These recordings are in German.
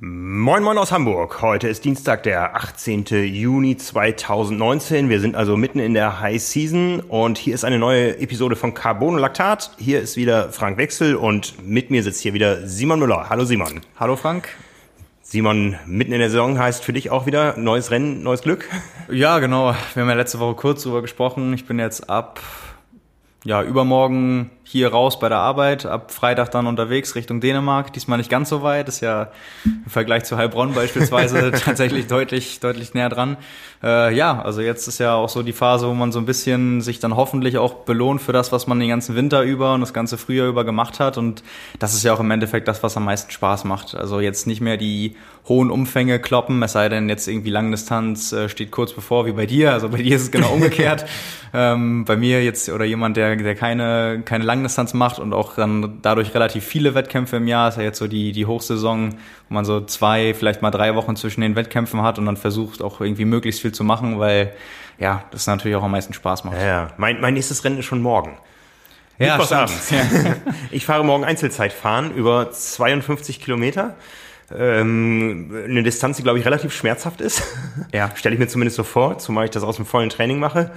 Moin Moin aus Hamburg. Heute ist Dienstag, der 18. Juni 2019. Wir sind also mitten in der High Season und hier ist eine neue Episode von Carbonolactat. Hier ist wieder Frank Wechsel und mit mir sitzt hier wieder Simon Müller. Hallo Simon. Hallo Frank. Simon, mitten in der Saison heißt für dich auch wieder neues Rennen, neues Glück? Ja, genau. Wir haben ja letzte Woche kurz drüber gesprochen. Ich bin jetzt ab ja, übermorgen hier raus bei der Arbeit, ab Freitag dann unterwegs Richtung Dänemark. Diesmal nicht ganz so weit, ist ja im Vergleich zu Heilbronn beispielsweise tatsächlich deutlich, deutlich näher dran. Äh, ja, also jetzt ist ja auch so die Phase, wo man so ein bisschen sich dann hoffentlich auch belohnt für das, was man den ganzen Winter über und das ganze Frühjahr über gemacht hat. Und das ist ja auch im Endeffekt das, was am meisten Spaß macht. Also jetzt nicht mehr die hohen Umfänge kloppen, es sei denn jetzt irgendwie Langdistanz äh, steht kurz bevor, wie bei dir. Also bei dir ist es genau umgekehrt. ähm, bei mir jetzt oder jemand, der, der keine, keine Langdistanz macht und auch dann dadurch relativ viele Wettkämpfe im Jahr, ist ja jetzt so die, die Hochsaison, wo man so zwei, vielleicht mal drei Wochen zwischen den Wettkämpfen hat und dann versucht auch irgendwie möglichst viel zu machen, weil ja, das natürlich auch am meisten Spaß macht. Ja, ja. Mein, mein nächstes Rennen ist schon morgen. Ja, abends. Ja. Ich fahre morgen Einzelzeit fahren über 52 Kilometer. Ähm, eine Distanz, die, glaube ich, relativ schmerzhaft ist. Ja. Stelle ich mir zumindest so vor, zumal ich das aus dem vollen Training mache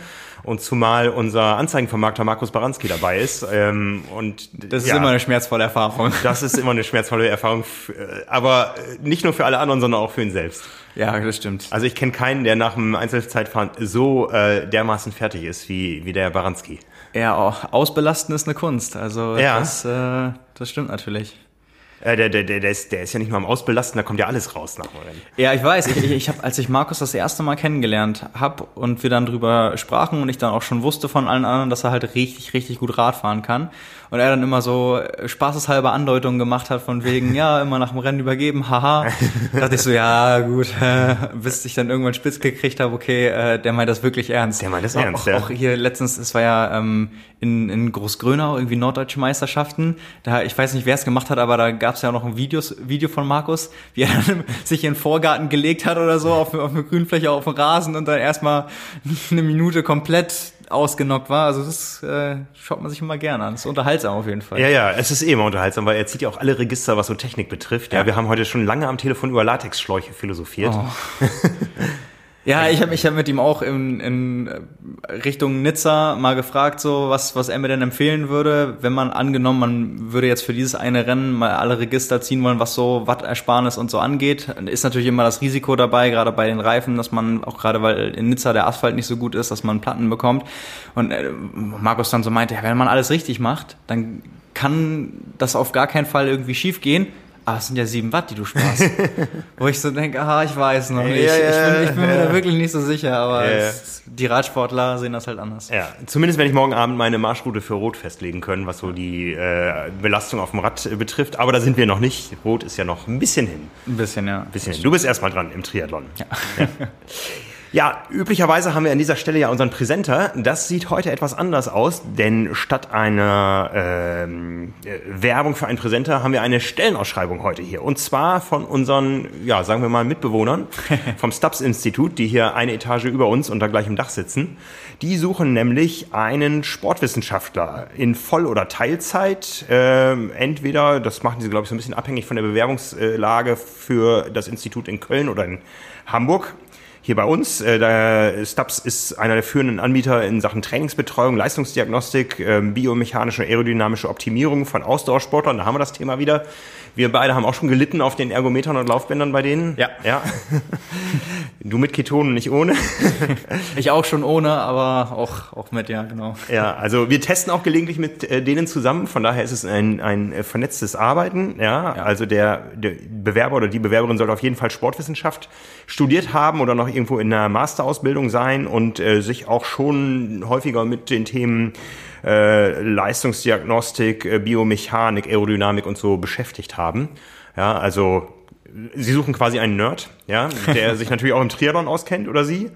und zumal unser Anzeigenvermarkter Markus Baranski dabei ist. Ähm, und Das ist ja, immer eine schmerzvolle Erfahrung. Das ist immer eine schmerzvolle Erfahrung, aber nicht nur für alle anderen, sondern auch für ihn selbst. Ja, das stimmt. Also ich kenne keinen, der nach dem Einzelzeitfahren so äh, dermaßen fertig ist wie, wie der Baranski. Ja, auch ausbelasten ist eine Kunst. Also ja. das, äh, das stimmt natürlich. Äh, der, der, der, der, ist, der ist ja nicht mal am Ausbelasten, da kommt ja alles raus nach dem Rennen. Ja, ich weiß. Ich, ich, habe, als ich Markus das erste Mal kennengelernt habe und wir dann drüber sprachen und ich dann auch schon wusste von allen anderen, dass er halt richtig, richtig gut Rad fahren kann. Und er dann immer so spaßeshalber Andeutungen gemacht hat von wegen, ja, immer nach dem Rennen übergeben, haha. dachte ich so, ja, gut, äh, bis ich dann irgendwann spitz gekriegt habe, okay, äh, der meint das wirklich ernst. Der meint das auch, ernst, ja. Auch hier letztens, es war ja ähm, in, in Großgrönau, irgendwie norddeutsche Meisterschaften. Da, ich weiß nicht, wer es gemacht hat, aber da gab es ja noch ein Videos, Video von Markus, wie er dann sich in den Vorgarten gelegt hat oder so auf, auf eine Grünfläche auf dem Rasen und dann erstmal eine Minute komplett ausgenockt war. Also das äh, schaut man sich immer gerne an. Das ist unterhaltsam auf jeden Fall. Ja, ja, es ist eh immer unterhaltsam, weil er zieht ja auch alle Register, was so Technik betrifft. Ja, ja wir haben heute schon lange am Telefon über Latexschläuche philosophiert. Oh. Ja, ich habe ich hab mit ihm auch in, in Richtung Nizza mal gefragt, so was, was er mir denn empfehlen würde, wenn man angenommen, man würde jetzt für dieses eine Rennen mal alle Register ziehen wollen, was so Wattersparnis und so angeht. Ist natürlich immer das Risiko dabei, gerade bei den Reifen, dass man auch gerade weil in Nizza der Asphalt nicht so gut ist, dass man Platten bekommt. Und äh, Markus dann so meinte, ja, wenn man alles richtig macht, dann kann das auf gar keinen Fall irgendwie schief gehen ah, es sind ja sieben Watt, die du sparst. Wo ich so denke, ah, ich weiß noch nicht. Ja, ja, ich bin, ich bin mir da wirklich nicht so sicher, aber ja, es, die Radsportler sehen das halt anders. Ja, zumindest wenn ich morgen Abend meine Marschroute für Rot festlegen können, was so die äh, Belastung auf dem Rad betrifft. Aber da sind wir noch nicht. Rot ist ja noch ein bisschen hin. Ein bisschen, ja. Ein bisschen hin. Du bist erstmal dran im Triathlon. Ja. Ja, üblicherweise haben wir an dieser Stelle ja unseren Präsenter. Das sieht heute etwas anders aus, denn statt einer ähm, äh, Werbung für einen Präsenter haben wir eine Stellenausschreibung heute hier. Und zwar von unseren, ja, sagen wir mal, Mitbewohnern vom Stubbs-Institut, die hier eine Etage über uns unter gleichem Dach sitzen. Die suchen nämlich einen Sportwissenschaftler in Voll- oder Teilzeit. Ähm, entweder, das machen sie, glaube ich, so ein bisschen abhängig von der Bewerbungslage für das Institut in Köln oder in Hamburg hier bei uns. Äh, der Stubbs ist einer der führenden Anbieter in Sachen Trainingsbetreuung, Leistungsdiagnostik, äh, biomechanische aerodynamische Optimierung von Ausdauersportlern. Da haben wir das Thema wieder. Wir beide haben auch schon gelitten auf den Ergometern und Laufbändern bei denen. Ja. ja. Du mit Ketonen, nicht ohne. Ich auch schon ohne, aber auch, auch mit, ja, genau. Ja, also wir testen auch gelegentlich mit äh, denen zusammen. Von daher ist es ein, ein äh, vernetztes Arbeiten. Ja, ja. also der, der Bewerber oder die Bewerberin sollte auf jeden Fall Sportwissenschaft studiert haben oder noch irgendwo in einer Masterausbildung sein und äh, sich auch schon häufiger mit den Themen äh, Leistungsdiagnostik, äh, Biomechanik, Aerodynamik und so beschäftigt haben. Ja, also sie suchen quasi einen Nerd, ja, der sich natürlich auch im Triathlon auskennt oder sie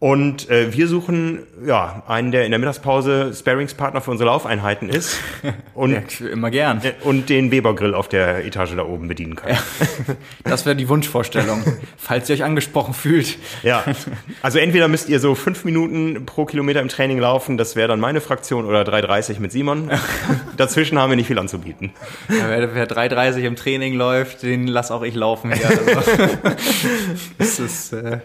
und äh, wir suchen ja einen, der in der Mittagspause Sparingspartner für unsere Laufeinheiten ist und ja, immer gern äh, und den Weber Grill auf der Etage da oben bedienen kann. Ja, das wäre die Wunschvorstellung, falls ihr euch angesprochen fühlt. Ja, also entweder müsst ihr so fünf Minuten pro Kilometer im Training laufen, das wäre dann meine Fraktion, oder 3,30 mit Simon. dazwischen haben wir nicht viel anzubieten. Ja, wer, wer 3,30 im Training läuft, den lass auch ich laufen hier. Also. das ist, äh,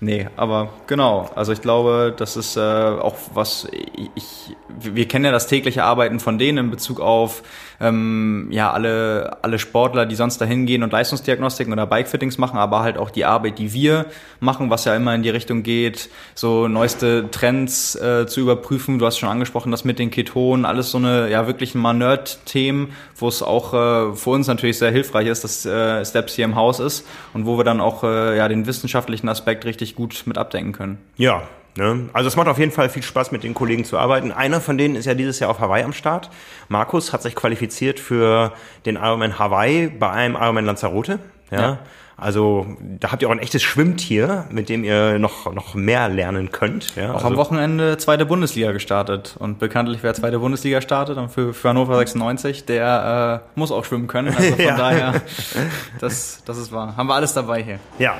Nee, aber genau. Also ich glaube, das ist äh, auch was ich. Wir kennen ja das tägliche Arbeiten von denen in Bezug auf ähm, ja alle alle Sportler, die sonst dahin gehen und Leistungsdiagnostiken oder Bikefittings machen, aber halt auch die Arbeit, die wir machen, was ja immer in die Richtung geht, so neueste Trends äh, zu überprüfen. Du hast schon angesprochen, das mit den Ketonen, alles so eine ja wirklich mal Nerd-Themen, wo es auch äh, für uns natürlich sehr hilfreich ist, dass äh, Steps hier im Haus ist und wo wir dann auch äh, ja den wissenschaftlichen Aspekt richtig richtig gut mit abdenken können. Ja, Ne? Also es macht auf jeden Fall viel Spaß, mit den Kollegen zu arbeiten. Einer von denen ist ja dieses Jahr auf Hawaii am Start. Markus hat sich qualifiziert für den Ironman Hawaii bei einem Ironman Lanzarote. Ja. ja. Also da habt ihr auch ein echtes Schwimmtier, mit dem ihr noch, noch mehr lernen könnt. Ja, auch also am Wochenende zweite Bundesliga gestartet. Und bekanntlich, wer zweite Bundesliga startet, und für, für Hannover 96, der äh, muss auch schwimmen können. Also von ja. daher, das, das ist wahr. Haben wir alles dabei hier. Ja,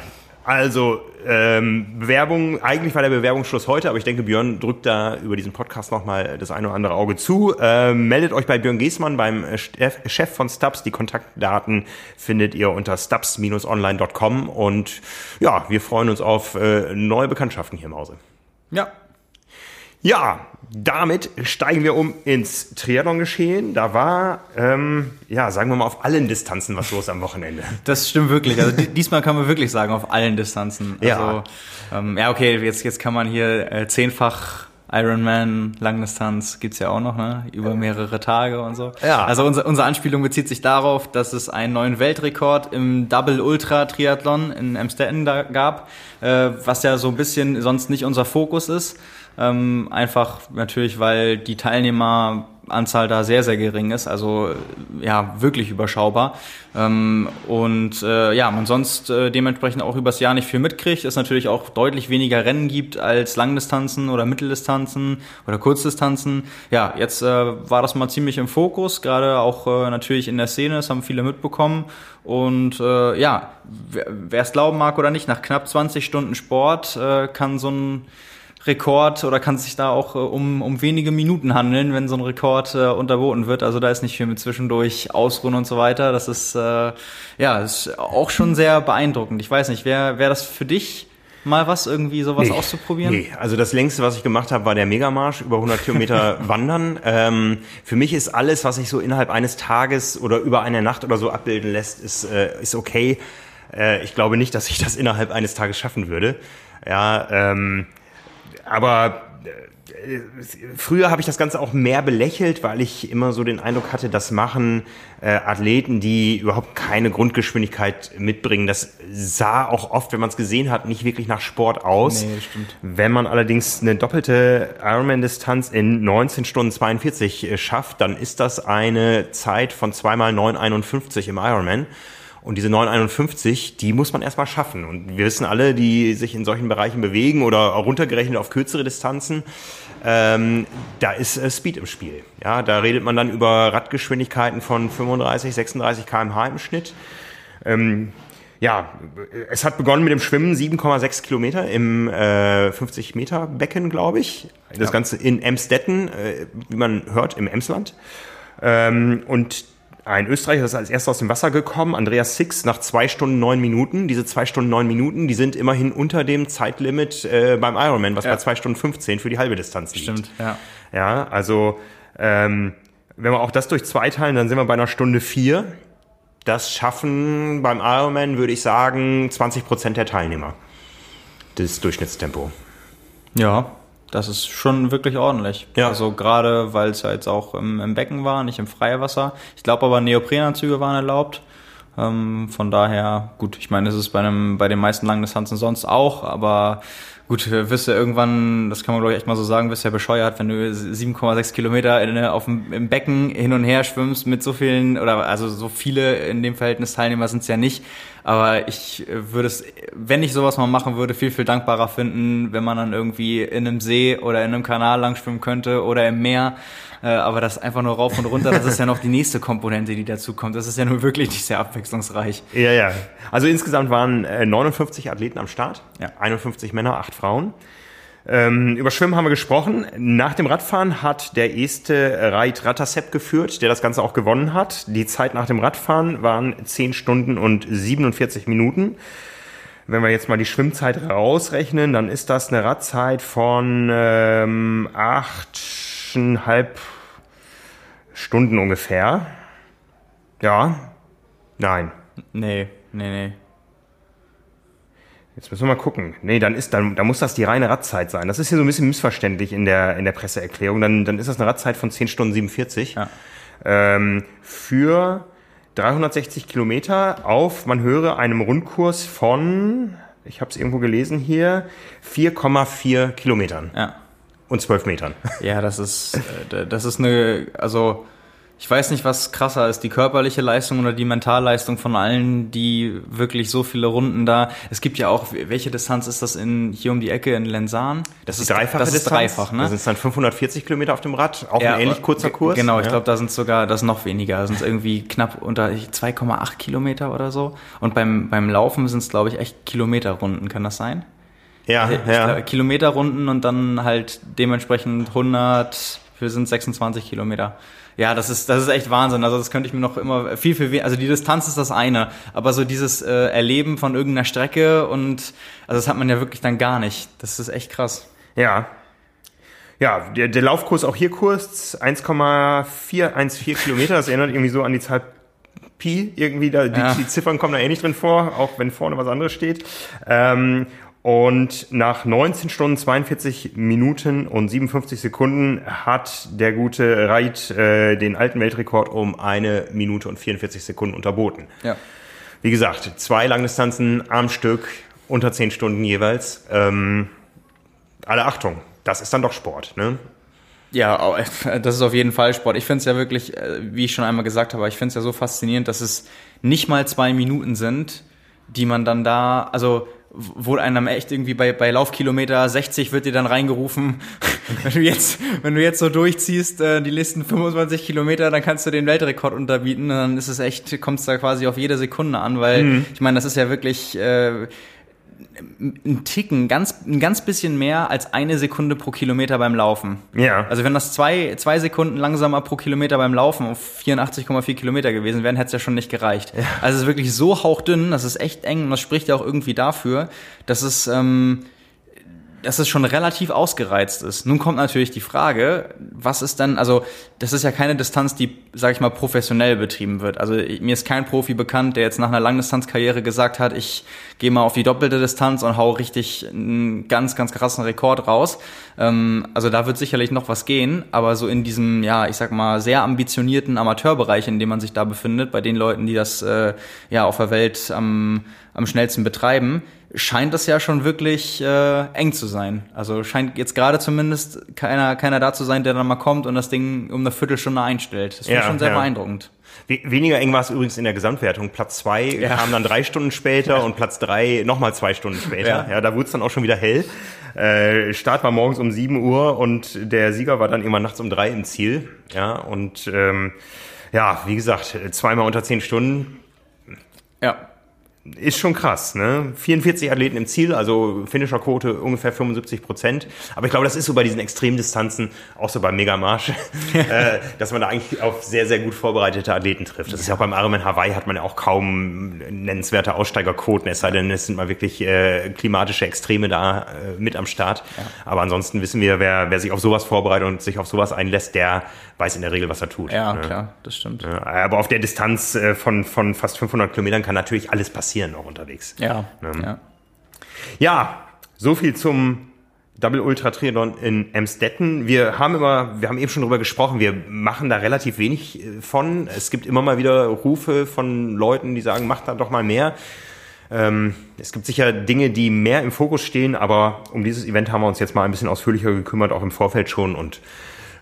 also, ähm, Bewerbung, eigentlich war der Bewerbungsschluss heute, aber ich denke, Björn drückt da über diesen Podcast nochmal das eine oder andere Auge zu. Ähm, meldet euch bei Björn Giesmann, beim Chef von Stubbs. Die Kontaktdaten findet ihr unter stubbs-online.com und ja, wir freuen uns auf äh, neue Bekanntschaften hier im Hause. Ja. Ja, damit steigen wir um ins Triathlon-Geschehen. Da war, ähm, ja, sagen wir mal, auf allen Distanzen was los am Wochenende. Das stimmt wirklich. Also diesmal kann man wirklich sagen, auf allen Distanzen. Also, ja. Ähm, ja, okay, jetzt, jetzt kann man hier äh, zehnfach Ironman, Langdistanz gibt's ja auch noch, ne? Über mehrere Tage und so. Ja. Also unser, unsere Anspielung bezieht sich darauf, dass es einen neuen Weltrekord im Double Ultra Triathlon in Amstetten da gab, äh, was ja so ein bisschen sonst nicht unser Fokus ist. Ähm, einfach natürlich, weil die Teilnehmeranzahl da sehr, sehr gering ist, also ja, wirklich überschaubar. Ähm, und äh, ja, man sonst äh, dementsprechend auch übers Jahr nicht viel mitkriegt, es natürlich auch deutlich weniger Rennen gibt als Langdistanzen oder Mitteldistanzen oder Kurzdistanzen. Ja, jetzt äh, war das mal ziemlich im Fokus, gerade auch äh, natürlich in der Szene, das haben viele mitbekommen. Und äh, ja, wer es glauben mag oder nicht, nach knapp 20 Stunden Sport äh, kann so ein Rekord oder kann es sich da auch äh, um, um wenige Minuten handeln, wenn so ein Rekord äh, unterboten wird. Also da ist nicht viel mit zwischendurch Ausruhen und so weiter. Das ist äh, ja ist auch schon sehr beeindruckend. Ich weiß nicht, wäre wär das für dich mal was, irgendwie sowas nee, auszuprobieren? Nee, also das längste, was ich gemacht habe, war der Megamarsch, über 100 Kilometer wandern. Ähm, für mich ist alles, was sich so innerhalb eines Tages oder über eine Nacht oder so abbilden lässt, ist, äh, ist okay. Äh, ich glaube nicht, dass ich das innerhalb eines Tages schaffen würde. Ja, ähm, aber äh, früher habe ich das Ganze auch mehr belächelt, weil ich immer so den Eindruck hatte, das machen äh, Athleten, die überhaupt keine Grundgeschwindigkeit mitbringen. Das sah auch oft, wenn man es gesehen hat, nicht wirklich nach Sport aus. Nee, stimmt. Wenn man allerdings eine doppelte Ironman-Distanz in 19 Stunden 42 äh, schafft, dann ist das eine Zeit von zweimal 9,51 im Ironman. Und diese 951, die muss man erstmal schaffen. Und wir wissen alle, die sich in solchen Bereichen bewegen oder runtergerechnet auf kürzere Distanzen, ähm, da ist äh, Speed im Spiel. Ja, da redet man dann über Radgeschwindigkeiten von 35, 36 km/h im Schnitt. Ähm, ja, es hat begonnen mit dem Schwimmen, 7,6 Kilometer im äh, 50 Meter Becken, glaube ich. Das ja. Ganze in Emstetten, äh, wie man hört, im Emsland. Ähm, und ein Österreicher ist als erster aus dem Wasser gekommen, Andreas Six, nach zwei Stunden neun Minuten. Diese zwei Stunden neun Minuten, die sind immerhin unter dem Zeitlimit äh, beim Ironman, was ja. bei zwei Stunden 15 für die halbe Distanz liegt. Stimmt, ja. Ja, also ähm, wenn wir auch das durch zwei teilen, dann sind wir bei einer Stunde vier. Das schaffen beim Ironman, würde ich sagen, 20 Prozent der Teilnehmer. Das Durchschnittstempo. Ja, das ist schon wirklich ordentlich. Ja. Also gerade, weil es ja jetzt auch im, im, Becken war, nicht im Freiwasser. Ich glaube aber Neoprenanzüge waren erlaubt. Ähm, von daher, gut, ich meine, es ist bei, einem, bei den meisten Langdistanzen sonst auch, aber gut, wirst du irgendwann, das kann man glaube ich echt mal so sagen, wirst du ja bescheuert, wenn du 7,6 Kilometer in, auf dem, im Becken hin und her schwimmst mit so vielen, oder also so viele in dem Verhältnis Teilnehmer sind es ja nicht. Aber ich würde es, wenn ich sowas mal machen würde, viel, viel dankbarer finden, wenn man dann irgendwie in einem See oder in einem Kanal lang schwimmen könnte oder im Meer. Äh, aber das einfach nur rauf und runter, das ist ja noch die nächste Komponente, die dazu kommt. Das ist ja nur wirklich nicht sehr abwechslungsreich. Ja, ja. Also insgesamt waren 59 äh, Athleten am Start. Ja. 51 Männer, 8 Frauen. Ähm, über Schwimmen haben wir gesprochen. Nach dem Radfahren hat der erste Reit Rattasep geführt, der das Ganze auch gewonnen hat. Die Zeit nach dem Radfahren waren 10 Stunden und 47 Minuten. Wenn wir jetzt mal die Schwimmzeit rausrechnen, dann ist das eine Radzeit von ähm, achteinhalb Stunden ungefähr. Ja. Nein. Nee, nee, nee. Jetzt müssen wir mal gucken. Nee, dann ist, dann, dann muss das die reine Radzeit sein. Das ist hier so ein bisschen missverständlich in der, in der Presseerklärung. Dann, dann ist das eine Radzeit von 10 Stunden 47. Ja. Ähm, für 360 Kilometer auf, man höre, einem Rundkurs von, ich habe es irgendwo gelesen hier, 4,4 Kilometern. Ja. Und 12 Metern. Ja, das ist, äh, das ist eine, also ich weiß nicht, was krasser ist, die körperliche Leistung oder die Mentalleistung von allen, die wirklich so viele Runden da. Es gibt ja auch, welche Distanz ist das in hier um die Ecke in Lensahn? Das, ist dreifache das Distanz. Ist dreifach, ne? Da sind es dann 540 Kilometer auf dem Rad, auch ja, ein ähnlich kurzer Kurs. Genau, ich ja. glaube, da sind sogar, das noch weniger, da sind es irgendwie knapp unter 2,8 Kilometer oder so. Und beim beim Laufen sind es, glaube ich, echt Kilometerrunden. Kann das sein? Ja, ich, ja. Kilometerrunden und dann halt dementsprechend 100, wir sind 26 Kilometer. Ja, das ist, das ist echt Wahnsinn. Also das könnte ich mir noch immer viel, viel weniger. Also die Distanz ist das eine, aber so dieses äh, Erleben von irgendeiner Strecke und also das hat man ja wirklich dann gar nicht. Das ist echt krass. Ja. Ja, der, der Laufkurs auch hier Kurs 1,414 Kilometer. Das erinnert irgendwie so an die Zahl Pi irgendwie, da, die, ja. die Ziffern kommen da eh nicht drin vor, auch wenn vorne was anderes steht. Ähm, und nach 19 Stunden, 42 Minuten und 57 Sekunden hat der gute Reit äh, den alten Weltrekord um eine Minute und 44 Sekunden unterboten. Ja. Wie gesagt, zwei Langdistanzen am Stück, unter 10 Stunden jeweils. Ähm, alle Achtung, das ist dann doch Sport, ne? Ja, das ist auf jeden Fall Sport. Ich finde es ja wirklich, äh, wie ich schon einmal gesagt habe, ich finde es ja so faszinierend, dass es nicht mal zwei Minuten sind, die man dann da, also wo einem echt irgendwie bei, bei Laufkilometer 60 wird dir dann reingerufen, wenn du jetzt, wenn du jetzt so durchziehst, äh, die nächsten 25 Kilometer, dann kannst du den Weltrekord unterbieten. dann ist es echt, kommst da quasi auf jede Sekunde an, weil mhm. ich meine, das ist ja wirklich äh, ein Ticken, ganz, ein ganz bisschen mehr als eine Sekunde pro Kilometer beim Laufen. Ja. Also wenn das zwei, zwei Sekunden langsamer pro Kilometer beim Laufen auf 84,4 Kilometer gewesen wären, hätte es ja schon nicht gereicht. Ja. Also es ist wirklich so hauchdünn, das ist echt eng und das spricht ja auch irgendwie dafür, dass es ähm, dass es schon relativ ausgereizt ist. Nun kommt natürlich die Frage, was ist denn, also das ist ja keine Distanz, die, sag ich mal, professionell betrieben wird. Also mir ist kein Profi bekannt, der jetzt nach einer Langdistanzkarriere gesagt hat, ich gehe mal auf die doppelte Distanz und hau richtig einen ganz, ganz krassen Rekord raus. Ähm, also da wird sicherlich noch was gehen, aber so in diesem, ja, ich sag mal, sehr ambitionierten Amateurbereich, in dem man sich da befindet, bei den Leuten, die das äh, ja auf der Welt am, am schnellsten betreiben, scheint das ja schon wirklich äh, eng zu sein. Also scheint jetzt gerade zumindest keiner, keiner da zu sein, der dann mal kommt und das Ding um eine Viertelstunde einstellt. Das finde ja, schon sehr ja. beeindruckend. Weniger eng war es übrigens in der Gesamtwertung. Platz zwei ja. kam dann drei Stunden später und Platz drei nochmal zwei Stunden später. Ja, ja da wurde es dann auch schon wieder hell. Äh, Start war morgens um sieben Uhr und der Sieger war dann immer nachts um drei im Ziel. Ja, und ähm, ja, wie gesagt, zweimal unter zehn Stunden. Ja, ist schon krass, ne? 44 Athleten im Ziel, also Finisherquote ungefähr 75 Prozent. Aber ich glaube, das ist so bei diesen Extremdistanzen, auch so beim Megamarsch, äh, dass man da eigentlich auf sehr, sehr gut vorbereitete Athleten trifft. Das ist ja auch beim Ironman Hawaii hat man ja auch kaum nennenswerte Aussteigerquoten, es sei denn, es sind mal wirklich äh, klimatische Extreme da äh, mit am Start. Ja. Aber ansonsten wissen wir, wer, wer sich auf sowas vorbereitet und sich auf sowas einlässt, der weiß in der Regel, was er tut. Ja, ne? klar, das stimmt. aber auf der Distanz äh, von, von fast 500 Kilometern kann natürlich alles passieren auch unterwegs. Ja, ne? ja. Ja, so viel zum Double Ultra Triathlon in Emstetten. Wir haben immer, wir haben eben schon drüber gesprochen, wir machen da relativ wenig äh, von. Es gibt immer mal wieder Rufe von Leuten, die sagen, macht da doch mal mehr. Ähm, es gibt sicher Dinge, die mehr im Fokus stehen, aber um dieses Event haben wir uns jetzt mal ein bisschen ausführlicher gekümmert, auch im Vorfeld schon und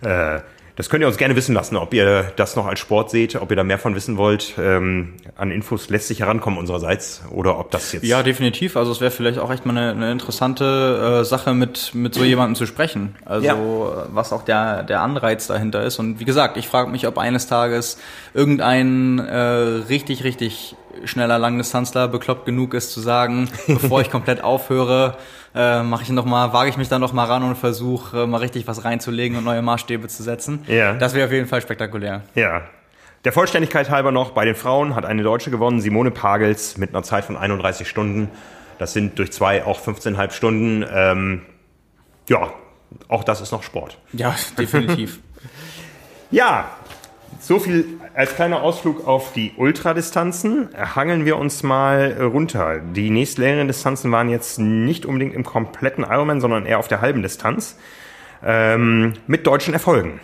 äh, das könnt ihr uns gerne wissen lassen, ob ihr das noch als Sport seht, ob ihr da mehr von wissen wollt. Ähm, an Infos lässt sich herankommen unsererseits oder ob das jetzt. Ja, definitiv. Also es wäre vielleicht auch echt mal eine, eine interessante äh, Sache, mit, mit so jemandem zu sprechen. Also ja. was auch der, der Anreiz dahinter ist. Und wie gesagt, ich frage mich, ob eines Tages irgendein äh, richtig, richtig schneller Langdistanzler bekloppt genug ist zu sagen, bevor ich komplett aufhöre, äh, mache ich noch mal, wage ich mich dann noch mal ran und versuche äh, mal richtig was reinzulegen und neue Maßstäbe zu setzen. Ja. Das wäre auf jeden Fall spektakulär. Ja. Der Vollständigkeit halber noch, bei den Frauen hat eine Deutsche gewonnen, Simone Pagels, mit einer Zeit von 31 Stunden. Das sind durch zwei auch 15,5 Stunden. Ähm, ja, auch das ist noch Sport. Ja, definitiv. ja, so viel als kleiner Ausflug auf die Ultradistanzen. Hangeln wir uns mal runter. Die nächstlängeren Distanzen waren jetzt nicht unbedingt im kompletten Ironman, sondern eher auf der halben Distanz. Ähm, mit deutschen Erfolgen.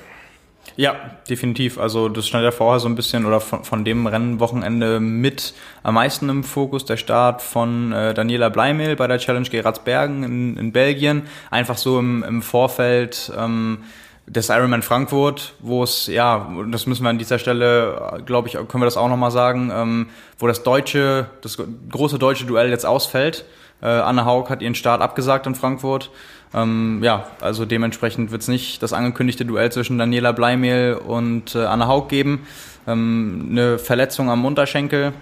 Ja, definitiv. Also das stand ja vorher so ein bisschen oder von, von dem Rennwochenende mit am meisten im Fokus. Der Start von äh, Daniela Bleimel bei der Challenge Geratsbergen in, in Belgien. Einfach so im, im Vorfeld ähm, des Ironman Frankfurt, wo es, ja, das müssen wir an dieser Stelle, glaube ich, können wir das auch nochmal sagen, ähm, wo das deutsche, das große deutsche Duell jetzt ausfällt. Äh, Anne Haug hat ihren Start abgesagt in Frankfurt. Ähm, ja, also dementsprechend wird es nicht das angekündigte Duell zwischen Daniela Bleimehl und äh, Anne Haug geben. Ähm, eine Verletzung am Unterschenkel.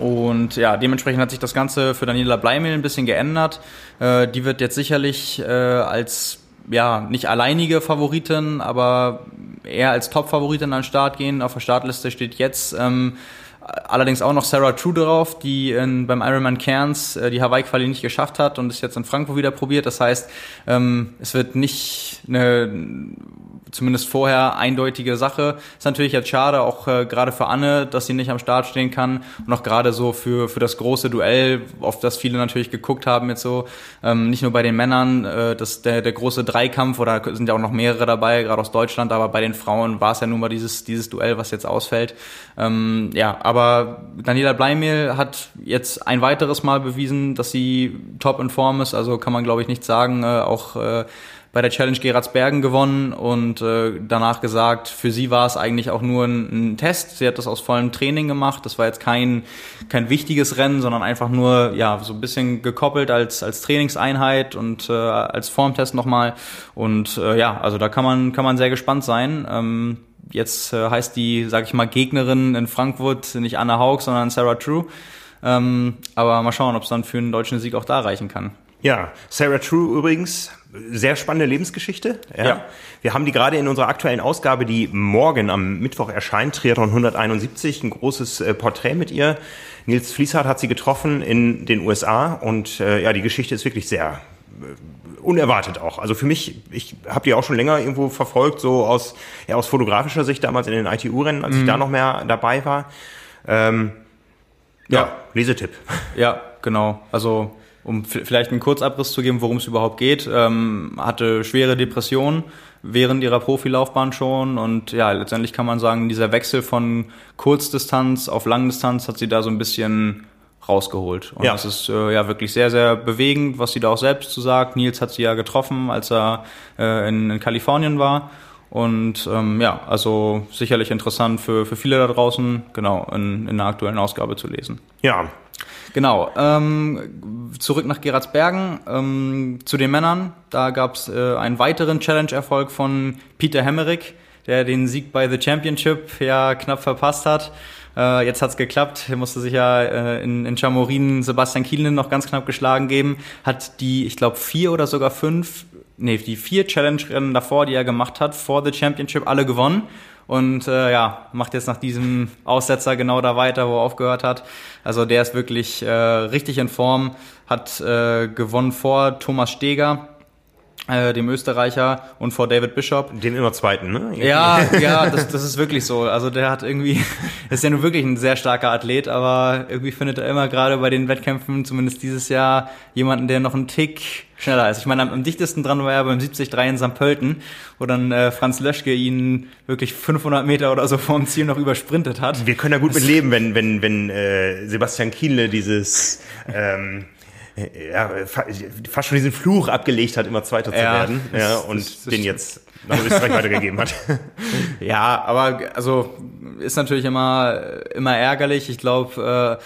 Und ja, dementsprechend hat sich das Ganze für Daniela Bleimehl ein bisschen geändert. Äh, die wird jetzt sicherlich äh, als ja, nicht alleinige Favoritin, aber eher als Top-Favoritin an den Start gehen. Auf der Startliste steht jetzt ähm, allerdings auch noch Sarah True drauf, die in, beim Ironman Cairns äh, die Hawaii-Quali nicht geschafft hat und es jetzt in Frankfurt wieder probiert. Das heißt, ähm, es wird nicht eine zumindest vorher eindeutige Sache. Ist natürlich jetzt schade, auch äh, gerade für Anne, dass sie nicht am Start stehen kann und auch gerade so für, für das große Duell, auf das viele natürlich geguckt haben jetzt so, ähm, nicht nur bei den Männern, äh, das, der, der große Dreikampf oder sind ja auch noch mehrere dabei, gerade aus Deutschland, aber bei den Frauen war es ja nun mal dieses, dieses Duell, was jetzt ausfällt. Ähm, ja, aber Daniela Bleimehl hat jetzt ein weiteres Mal bewiesen, dass sie top in Form ist, also kann man glaube ich nicht sagen, äh, auch äh, bei der Challenge Geratsbergen gewonnen und äh, danach gesagt, für sie war es eigentlich auch nur ein, ein, Test. Sie hat das aus vollem Training gemacht. Das war jetzt kein, kein wichtiges Rennen, sondern einfach nur ja so ein bisschen gekoppelt als, als Trainingseinheit und äh, als Formtest nochmal. Und äh, ja, also da kann man, kann man sehr gespannt sein. Ähm, jetzt äh, heißt die, sag ich mal, Gegnerin in Frankfurt nicht Anna Haug, sondern Sarah True. Ähm, aber mal schauen, ob es dann für einen deutschen Sieg auch da reichen kann. Ja, Sarah True übrigens, sehr spannende Lebensgeschichte. Ja. ja. Wir haben die gerade in unserer aktuellen Ausgabe, die morgen am Mittwoch erscheint, Triathlon 171, ein großes äh, Porträt mit ihr. Nils Fließhardt hat sie getroffen in den USA und äh, ja, die Geschichte ist wirklich sehr äh, unerwartet auch. Also für mich, ich habe die auch schon länger irgendwo verfolgt, so aus, ja, aus fotografischer Sicht damals in den ITU-Rennen, als mhm. ich da noch mehr dabei war. Ähm, ja, ja, Lesetipp. Ja, genau. Also um vielleicht einen Kurzabriss zu geben, worum es überhaupt geht, ähm, hatte schwere Depressionen während ihrer Profilaufbahn schon und ja, letztendlich kann man sagen, dieser Wechsel von Kurzdistanz auf Langdistanz hat sie da so ein bisschen rausgeholt. Und ja. das ist äh, ja wirklich sehr, sehr bewegend, was sie da auch selbst zu sagt. Nils hat sie ja getroffen, als er äh, in, in Kalifornien war. Und ähm, ja, also sicherlich interessant für, für viele da draußen, genau, in, in der aktuellen Ausgabe zu lesen. Ja, Genau. Ähm, zurück nach Geratsbergen ähm, zu den Männern. Da gab es äh, einen weiteren Challenge-Erfolg von Peter Hemmerich, der den Sieg bei The Championship ja knapp verpasst hat. Äh, jetzt hat's geklappt. Er musste sich ja äh, in, in Chamorin Sebastian Kielinen noch ganz knapp geschlagen geben. Hat die, ich glaube, vier oder sogar fünf, nee, die vier Challenge-Rennen davor, die er gemacht hat, vor The Championship, alle gewonnen und äh, ja, macht jetzt nach diesem Aussetzer genau da weiter, wo er aufgehört hat. Also der ist wirklich äh, richtig in Form, hat äh, gewonnen vor Thomas Steger, äh, dem Österreicher und vor David Bishop. Den immer zweiten, ne? Ja, ja, das, das ist wirklich so. Also der hat irgendwie, ist ja nur wirklich ein sehr starker Athlet, aber irgendwie findet er immer gerade bei den Wettkämpfen, zumindest dieses Jahr, jemanden, der noch einen Tick schneller ist. Ich meine, am, am dichtesten dran war er beim 73 in St. Pölten, wo dann äh, Franz Löschke ihn wirklich 500 Meter oder so vorm Ziel noch übersprintet hat. Wir können da gut mit leben, wenn, wenn, wenn äh, Sebastian Kienle dieses... Ähm ja, fast schon diesen Fluch abgelegt hat, immer Zweiter zu werden. Ja, und das, das den jetzt nach Österreich weitergegeben hat. Ja, aber also ist natürlich immer immer ärgerlich. Ich glaube, äh,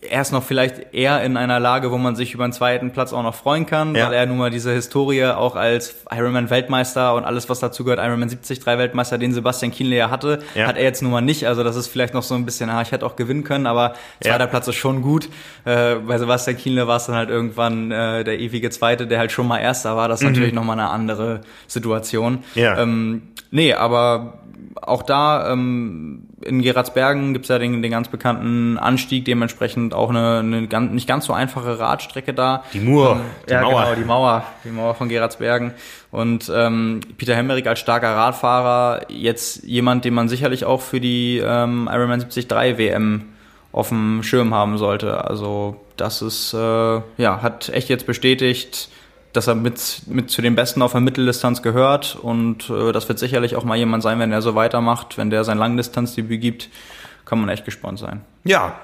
er ist noch vielleicht eher in einer Lage, wo man sich über einen zweiten Platz auch noch freuen kann, ja. weil er nun mal diese Historie auch als Ironman-Weltmeister und alles, was dazu gehört, Ironman 73 Weltmeister, den Sebastian Kienle ja hatte, ja. hat er jetzt nun mal nicht. Also das ist vielleicht noch so ein bisschen, ah, ich hätte auch gewinnen können, aber zweiter ja. Platz ist schon gut. Äh, bei Sebastian Kienle war es dann halt irgendwann äh, der ewige Zweite, der halt schon mal Erster war. Das ist mhm. natürlich nochmal eine andere Situation. Ja. Ähm, nee, aber auch da ähm, in Geratsbergen gibt's ja den, den ganz bekannten Anstieg, dementsprechend auch eine, eine ganz, nicht ganz so einfache Radstrecke da. Die Mur, ähm, die ja, Mauer. Genau, die Mauer, die Mauer von Geratsbergen. Und ähm, Peter Hemmerich als starker Radfahrer, jetzt jemand, den man sicherlich auch für die ähm, Ironman 73 WM auf dem Schirm haben sollte. Also das ist, äh, ja, hat echt jetzt bestätigt, dass er mit, mit zu den Besten auf der Mitteldistanz gehört und äh, das wird sicherlich auch mal jemand sein, wenn er so weitermacht, wenn der sein Langdistanzdebüt gibt, kann man echt gespannt sein. Ja,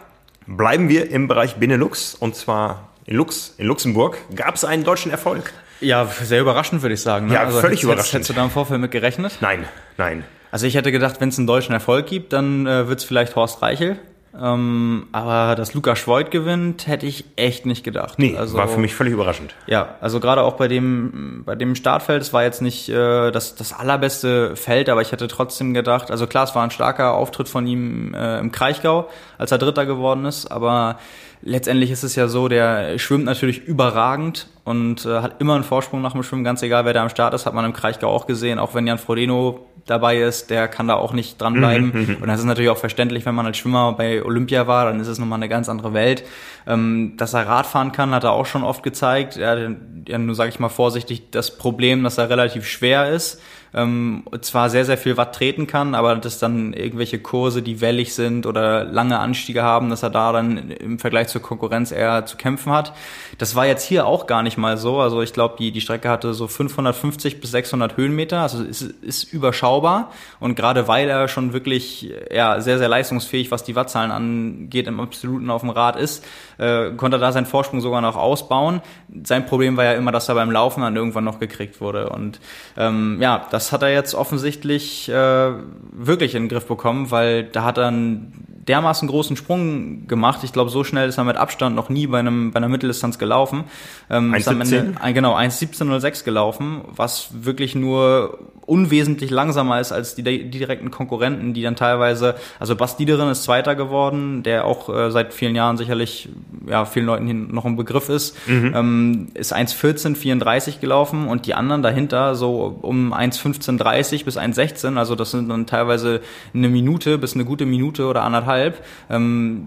bleiben wir im Bereich Benelux und zwar in Lux, in Luxemburg. Gab es einen deutschen Erfolg? Ja, sehr überraschend würde ich sagen. Ne? Ja, also völlig hättest, überraschend. Hättest du da im Vorfeld mit gerechnet? Nein, nein. Also ich hätte gedacht, wenn es einen deutschen Erfolg gibt, dann äh, wird es vielleicht Horst Reichel. Ähm, aber dass Lukas Schweud gewinnt, hätte ich echt nicht gedacht. Nee, also, war für mich völlig überraschend. Ja, also gerade auch bei dem, bei dem Startfeld, es war jetzt nicht äh, das, das allerbeste Feld, aber ich hätte trotzdem gedacht, also klar, es war ein starker Auftritt von ihm äh, im Kraichgau, als er Dritter geworden ist, aber letztendlich ist es ja so, der schwimmt natürlich überragend und äh, hat immer einen Vorsprung nach dem Schwimmen, ganz egal wer da am Start ist, hat man im Kraichgau auch gesehen, auch wenn Jan Frodeno dabei ist, der kann da auch nicht dranbleiben. Mhm, mhm. und das ist natürlich auch verständlich, wenn man als Schwimmer bei Olympia war, dann ist es nochmal eine ganz andere Welt. Ähm, dass er Radfahren kann, hat er auch schon oft gezeigt. Er hat ja, nur sage ich mal vorsichtig, das Problem, dass er relativ schwer ist ähm, zwar sehr, sehr viel Watt treten kann, aber dass dann irgendwelche Kurse, die wellig sind oder lange Anstiege haben, dass er da dann im Vergleich zur Konkurrenz eher zu kämpfen hat. Das war jetzt hier auch gar nicht mal so. Also ich glaube, die, die Strecke hatte so 550 bis 600 Höhenmeter, also ist, ist überschaubar. Und gerade weil er schon wirklich ja, sehr, sehr leistungsfähig, was die Wattzahlen angeht, im Absoluten auf dem Rad ist, äh, konnte er da seinen Vorsprung sogar noch ausbauen. Sein Problem war ja immer, dass er beim Laufen dann irgendwann noch gekriegt wurde. Und ähm, ja, das das hat er jetzt offensichtlich äh, wirklich in den Griff bekommen, weil da hat er einen dermaßen großen Sprung gemacht. Ich glaube, so schnell ist er mit Abstand noch nie bei, einem, bei einer Mitteldistanz gelaufen. Ähm, 1,17? Genau, 1,1706 gelaufen, was wirklich nur unwesentlich langsamer ist als die, die, direkten Konkurrenten, die dann teilweise, also Bas Diederin ist Zweiter geworden, der auch äh, seit vielen Jahren sicherlich ja, vielen Leuten noch ein Begriff ist, mhm. ähm, ist 1,1434 gelaufen und die anderen dahinter so um 1,1530 bis 1,16, also das sind dann teilweise eine Minute bis eine gute Minute oder anderthalb. Ähm,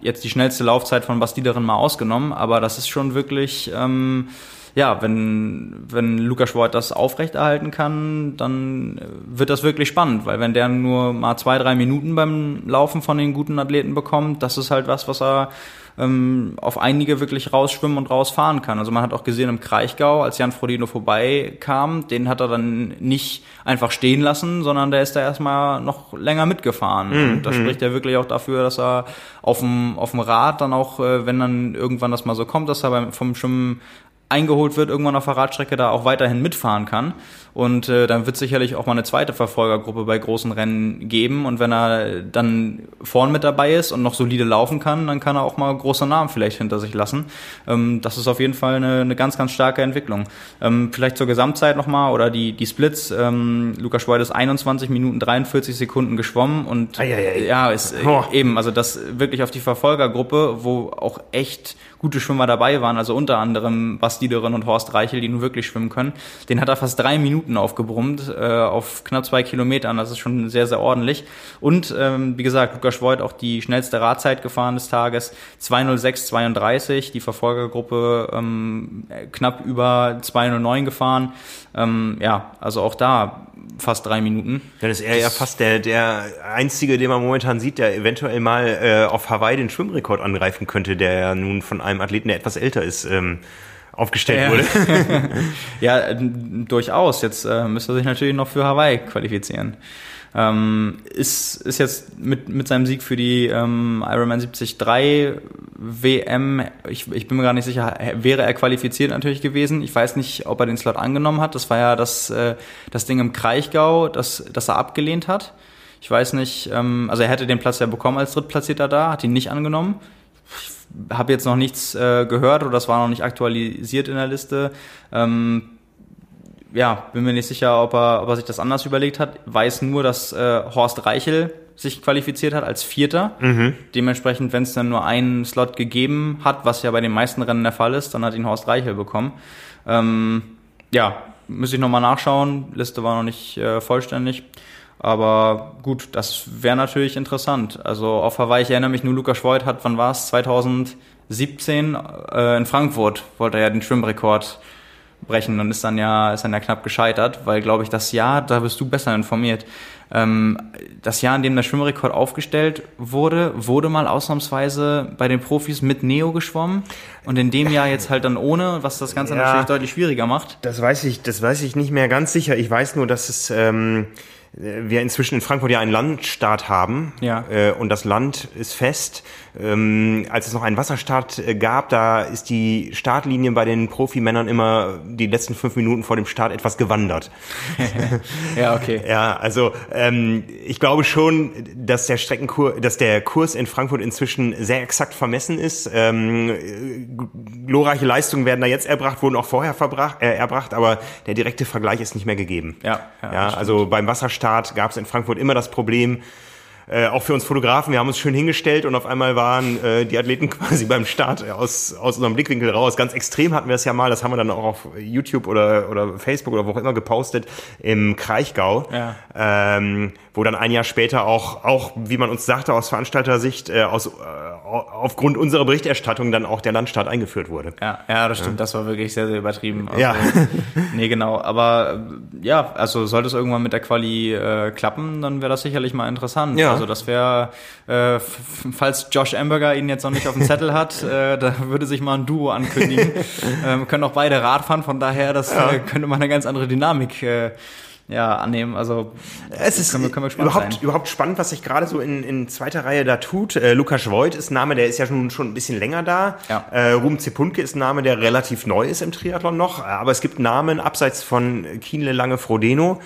jetzt die schnellste Laufzeit von Bas Diederin mal ausgenommen, aber das ist schon wirklich... Ähm, ja, wenn, wenn Lukas Schwort das aufrechterhalten kann, dann wird das wirklich spannend, weil wenn der nur mal zwei, drei Minuten beim Laufen von den guten Athleten bekommt, das ist halt was, was er ähm, auf einige wirklich rausschwimmen und rausfahren kann. Also man hat auch gesehen im Kraichgau, als Jan Frodeno vorbeikam, den hat er dann nicht einfach stehen lassen, sondern der ist da erstmal noch länger mitgefahren. Mhm. Und das mhm. spricht ja wirklich auch dafür, dass er auf dem, auf dem Rad dann auch, äh, wenn dann irgendwann das mal so kommt, dass er beim, vom Schwimmen eingeholt wird, irgendwann auf der Radstrecke da auch weiterhin mitfahren kann. Und äh, dann wird sicherlich auch mal eine zweite Verfolgergruppe bei großen Rennen geben. Und wenn er dann vorn mit dabei ist und noch solide laufen kann, dann kann er auch mal große Namen vielleicht hinter sich lassen. Ähm, das ist auf jeden Fall eine, eine ganz, ganz starke Entwicklung. Ähm, vielleicht zur Gesamtzeit nochmal oder die, die Splits. Ähm, Lukas Schweid ist 21 Minuten 43 Sekunden geschwommen und Eieiei. ja, ist oh. eben, also das wirklich auf die Verfolgergruppe, wo auch echt gute Schwimmer dabei waren, also unter anderem Basti Diederin und Horst Reichel, die nun wirklich schwimmen können. Den hat er fast drei Minuten aufgebrummt, äh, auf knapp zwei Kilometern. Das ist schon sehr, sehr ordentlich. Und ähm, wie gesagt, Lukas Schwoid auch die schnellste Radzeit gefahren des Tages, 206,32. Die Verfolgergruppe ähm, knapp über 209 gefahren. Ähm, ja, also auch da fast drei Minuten. Dann ist er ja fast der, der einzige, den man momentan sieht, der eventuell mal äh, auf Hawaii den Schwimmrekord angreifen könnte, der ja nun von einem Athleten, der etwas älter ist, ähm, aufgestellt ja. wurde. ja, durchaus. Jetzt äh, müsste er sich natürlich noch für Hawaii qualifizieren. Ähm, ist, ist jetzt mit, mit seinem Sieg für die ähm, Ironman 73 WM, ich, ich bin mir gar nicht sicher, wäre er qualifiziert natürlich gewesen. Ich weiß nicht, ob er den Slot angenommen hat. Das war ja das, äh, das Ding im Kraichgau, das, das er abgelehnt hat. Ich weiß nicht, ähm, also er hätte den Platz ja bekommen als Drittplatzierter da, hat ihn nicht angenommen. Habe jetzt noch nichts äh, gehört oder das war noch nicht aktualisiert in der Liste. Ähm, ja, bin mir nicht sicher, ob er, ob er sich das anders überlegt hat. Weiß nur, dass äh, Horst Reichel sich qualifiziert hat als Vierter. Mhm. Dementsprechend, wenn es dann nur einen Slot gegeben hat, was ja bei den meisten Rennen der Fall ist, dann hat ihn Horst Reichel bekommen. Ähm, ja, müsste ich nochmal nachschauen. Liste war noch nicht äh, vollständig. Aber gut, das wäre natürlich interessant. Also auf Hawaii, ich erinnere mich nur, Lukas Schwoid hat, wann war es? 2017 äh, in Frankfurt wollte er ja den Schwimmrekord brechen und ist dann ja, ist dann ja knapp gescheitert, weil, glaube ich, das Jahr, da bist du besser informiert, ähm, das Jahr, in dem der Schwimmrekord aufgestellt wurde, wurde mal ausnahmsweise bei den Profis mit Neo geschwommen und in dem Jahr jetzt halt dann ohne, was das Ganze ja, natürlich deutlich schwieriger macht. Das weiß ich, das weiß ich nicht mehr ganz sicher. Ich weiß nur, dass es ähm, wir inzwischen in Frankfurt ja einen Landstaat haben ja. äh, und das Land ist fest. Ähm, als es noch einen Wasserstart äh, gab, da ist die Startlinie bei den Profimännern immer die letzten fünf Minuten vor dem Start etwas gewandert. ja, okay. Ja, also ähm, ich glaube schon, dass der Streckenkurs, dass der Kurs in Frankfurt inzwischen sehr exakt vermessen ist. Ähm, glorreiche Leistungen werden da jetzt erbracht, wurden auch vorher verbracht, äh, erbracht, aber der direkte Vergleich ist nicht mehr gegeben. Ja, ja, ja also beim Wasserstart gab es in Frankfurt immer das Problem, äh, auch für uns Fotografen, wir haben uns schön hingestellt und auf einmal waren äh, die Athleten quasi beim Start aus, aus unserem Blickwinkel raus. Ganz extrem hatten wir es ja mal, das haben wir dann auch auf YouTube oder, oder Facebook oder wo auch immer gepostet, im Kraichgau, ja. ähm, wo dann ein Jahr später auch, auch wie man uns sagte, aus Veranstaltersicht, äh, aus, äh, aufgrund unserer Berichterstattung dann auch der Landstart eingeführt wurde. Ja, ja das stimmt, ja. das war wirklich sehr, sehr übertrieben. Also, ja. nee, genau, aber ja, also sollte es irgendwann mit der Quali äh, klappen, dann wäre das sicherlich mal interessant. Ja. Also das wäre, äh, falls Josh Amberger ihn jetzt noch nicht auf dem Zettel hat, äh, da würde sich mal ein Duo ankündigen. ähm, können auch beide Radfahren, von daher, das ja. äh, könnte mal eine ganz andere Dynamik äh, ja, annehmen. Also es ist können wir, können wir überhaupt, sein. überhaupt spannend, was sich gerade so in, in zweiter Reihe da tut. Äh, Lukas Voigt ist ein Name, der ist ja schon, schon ein bisschen länger da. Ja. Äh, Ruben Zepunke ist ein Name, der relativ neu ist im Triathlon noch. Aber es gibt Namen abseits von Kienle Lange Frodeno,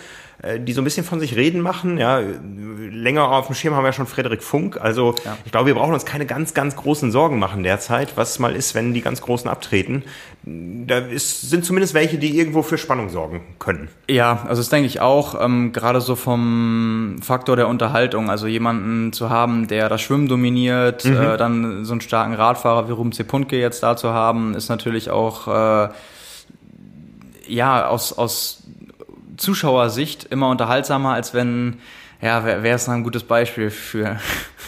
die so ein bisschen von sich reden machen. Ja, länger auf dem Schirm haben wir ja schon Frederik Funk. Also ja. ich glaube, wir brauchen uns keine ganz, ganz großen Sorgen machen derzeit, was mal ist, wenn die ganz Großen abtreten. Da ist, sind zumindest welche, die irgendwo für Spannung sorgen können. Ja, also das denke ich auch. Ähm, Gerade so vom Faktor der Unterhaltung, also jemanden zu haben, der das Schwimmen dominiert, mhm. äh, dann so einen starken Radfahrer wie Ruben Zepunke jetzt da zu haben, ist natürlich auch äh, ja aus aus Zuschauersicht immer unterhaltsamer, als wenn, ja, wer, wer ist ein gutes Beispiel für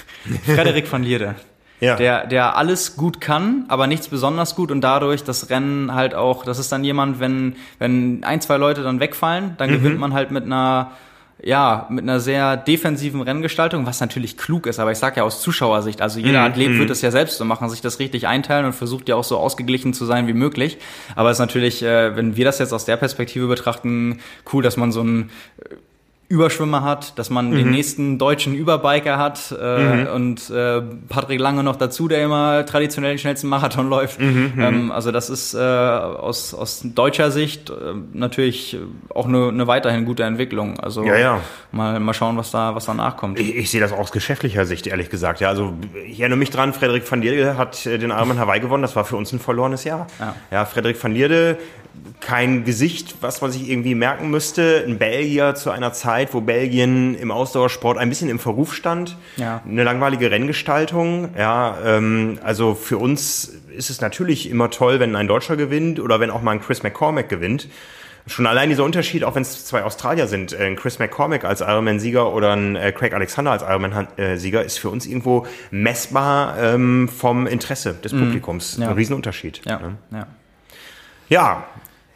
Frederik van Lierde. Ja. Der, der alles gut kann, aber nichts besonders gut und dadurch das Rennen halt auch, das ist dann jemand, wenn, wenn ein, zwei Leute dann wegfallen, dann mhm. gewinnt man halt mit einer ja, mit einer sehr defensiven Renngestaltung, was natürlich klug ist, aber ich sage ja aus Zuschauersicht, also jeder mm, Athlet mm. wird es ja selbst so machen, sich das richtig einteilen und versucht ja auch so ausgeglichen zu sein wie möglich. Aber es ist natürlich, äh, wenn wir das jetzt aus der Perspektive betrachten, cool, dass man so ein Überschwimmer hat, dass man mhm. den nächsten deutschen Überbiker hat äh, mhm. und äh, Patrick Lange noch dazu, der immer traditionell den schnellsten Marathon läuft. Mhm, mhm. ähm, also das ist äh, aus, aus deutscher Sicht äh, natürlich auch eine, eine weiterhin gute Entwicklung. Also ja, ja. mal mal schauen, was da was danach kommt. Ich, ich sehe das auch aus geschäftlicher Sicht ehrlich gesagt. Ja, also ich erinnere mich dran, Frederik van Lierde hat äh, den Ironman Hawaii gewonnen. Das war für uns ein verlorenes Jahr. Ja, ja Frederik van Lierde kein Gesicht, was man sich irgendwie merken müsste. Ein Belgier zu einer Zeit, wo Belgien im Ausdauersport ein bisschen im Verruf stand. Ja. Eine langweilige Renngestaltung. Ja, ähm, also für uns ist es natürlich immer toll, wenn ein Deutscher gewinnt oder wenn auch mal ein Chris McCormack gewinnt. Schon allein dieser Unterschied, auch wenn es zwei Australier sind, äh, ein Chris McCormack als Ironman-Sieger oder ein äh, Craig Alexander als Ironman-Sieger, ist für uns irgendwo messbar ähm, vom Interesse des mhm. Publikums. Ja. Ein Riesenunterschied. Ja, ne? ja. Ja.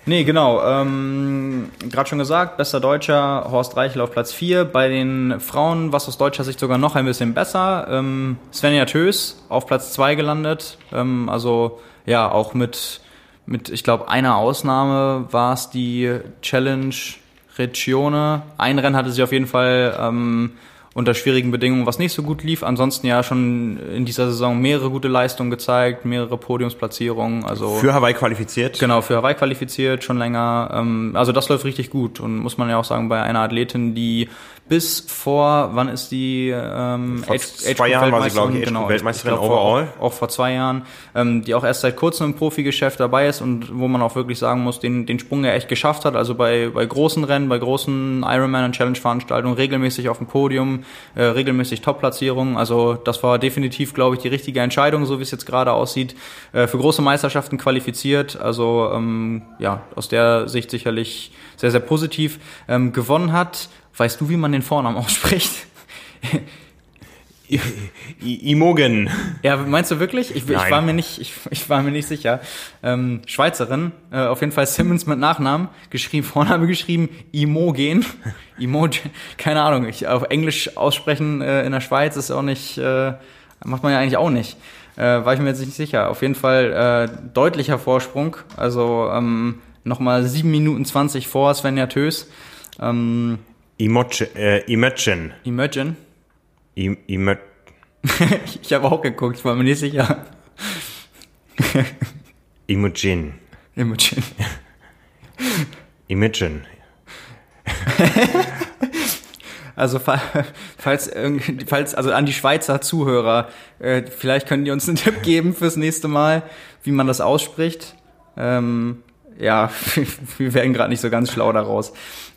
Nee, genau. Ähm, Gerade schon gesagt, bester Deutscher, Horst Reichel auf Platz 4. Bei den Frauen, was aus deutscher Sicht sogar noch ein bisschen besser. Ähm, Svenja Tös auf Platz 2 gelandet. Ähm, also ja, auch mit, mit ich glaube, einer Ausnahme war es die Challenge Regione. Ein Rennen hatte sie auf jeden Fall ähm, unter schwierigen Bedingungen, was nicht so gut lief. Ansonsten ja schon in dieser Saison mehrere gute Leistungen gezeigt, mehrere Podiumsplatzierungen. Also für Hawaii qualifiziert. Genau, für Hawaii qualifiziert schon länger. Ähm, also das läuft richtig gut und muss man ja auch sagen bei einer Athletin, die bis vor, wann ist die ähm, vor zwei Jahren war sie, glaube ich, genau, Weltmeisterin glaub, overall. Auch, auch, vor zwei Jahren, ähm, die auch erst seit kurzem im Profigeschäft dabei ist und wo man auch wirklich sagen muss, den, den Sprung ja echt geschafft hat. Also bei, bei großen Rennen, bei großen Ironman und Challenge-Veranstaltungen regelmäßig auf dem Podium, äh, regelmäßig Top-Platzierungen. Also das war definitiv, glaube ich, die richtige Entscheidung, so wie es jetzt gerade aussieht. Äh, für große Meisterschaften qualifiziert. Also ähm, ja, aus der Sicht sicherlich sehr, sehr positiv. Ähm, gewonnen hat Weißt du, wie man den Vornamen ausspricht? Imogen. Ja, meinst du wirklich? Ich, ich, war mir nicht, ich, ich war mir nicht sicher. Ähm, Schweizerin, äh, auf jeden Fall Simmons mit Nachnamen, geschrieben, Vorname geschrieben, Imogen. Imogen, keine Ahnung, ich, auf Englisch aussprechen äh, in der Schweiz ist auch nicht, äh, macht man ja eigentlich auch nicht. Äh, war ich mir jetzt nicht sicher. Auf jeden Fall äh, deutlicher Vorsprung, also ähm, nochmal 7 Minuten 20 vor Svenja Tös. Ähm, Imogen. Äh, Imogen. Imogen? I, Imo ich habe auch geguckt, ich war mir nicht sicher. Imogen. Imogen. Imogen. Also falls, falls also an die Schweizer Zuhörer, äh, vielleicht können die uns einen Tipp geben fürs nächste Mal, wie man das ausspricht. Ähm, ja, wir werden gerade nicht so ganz schlau daraus.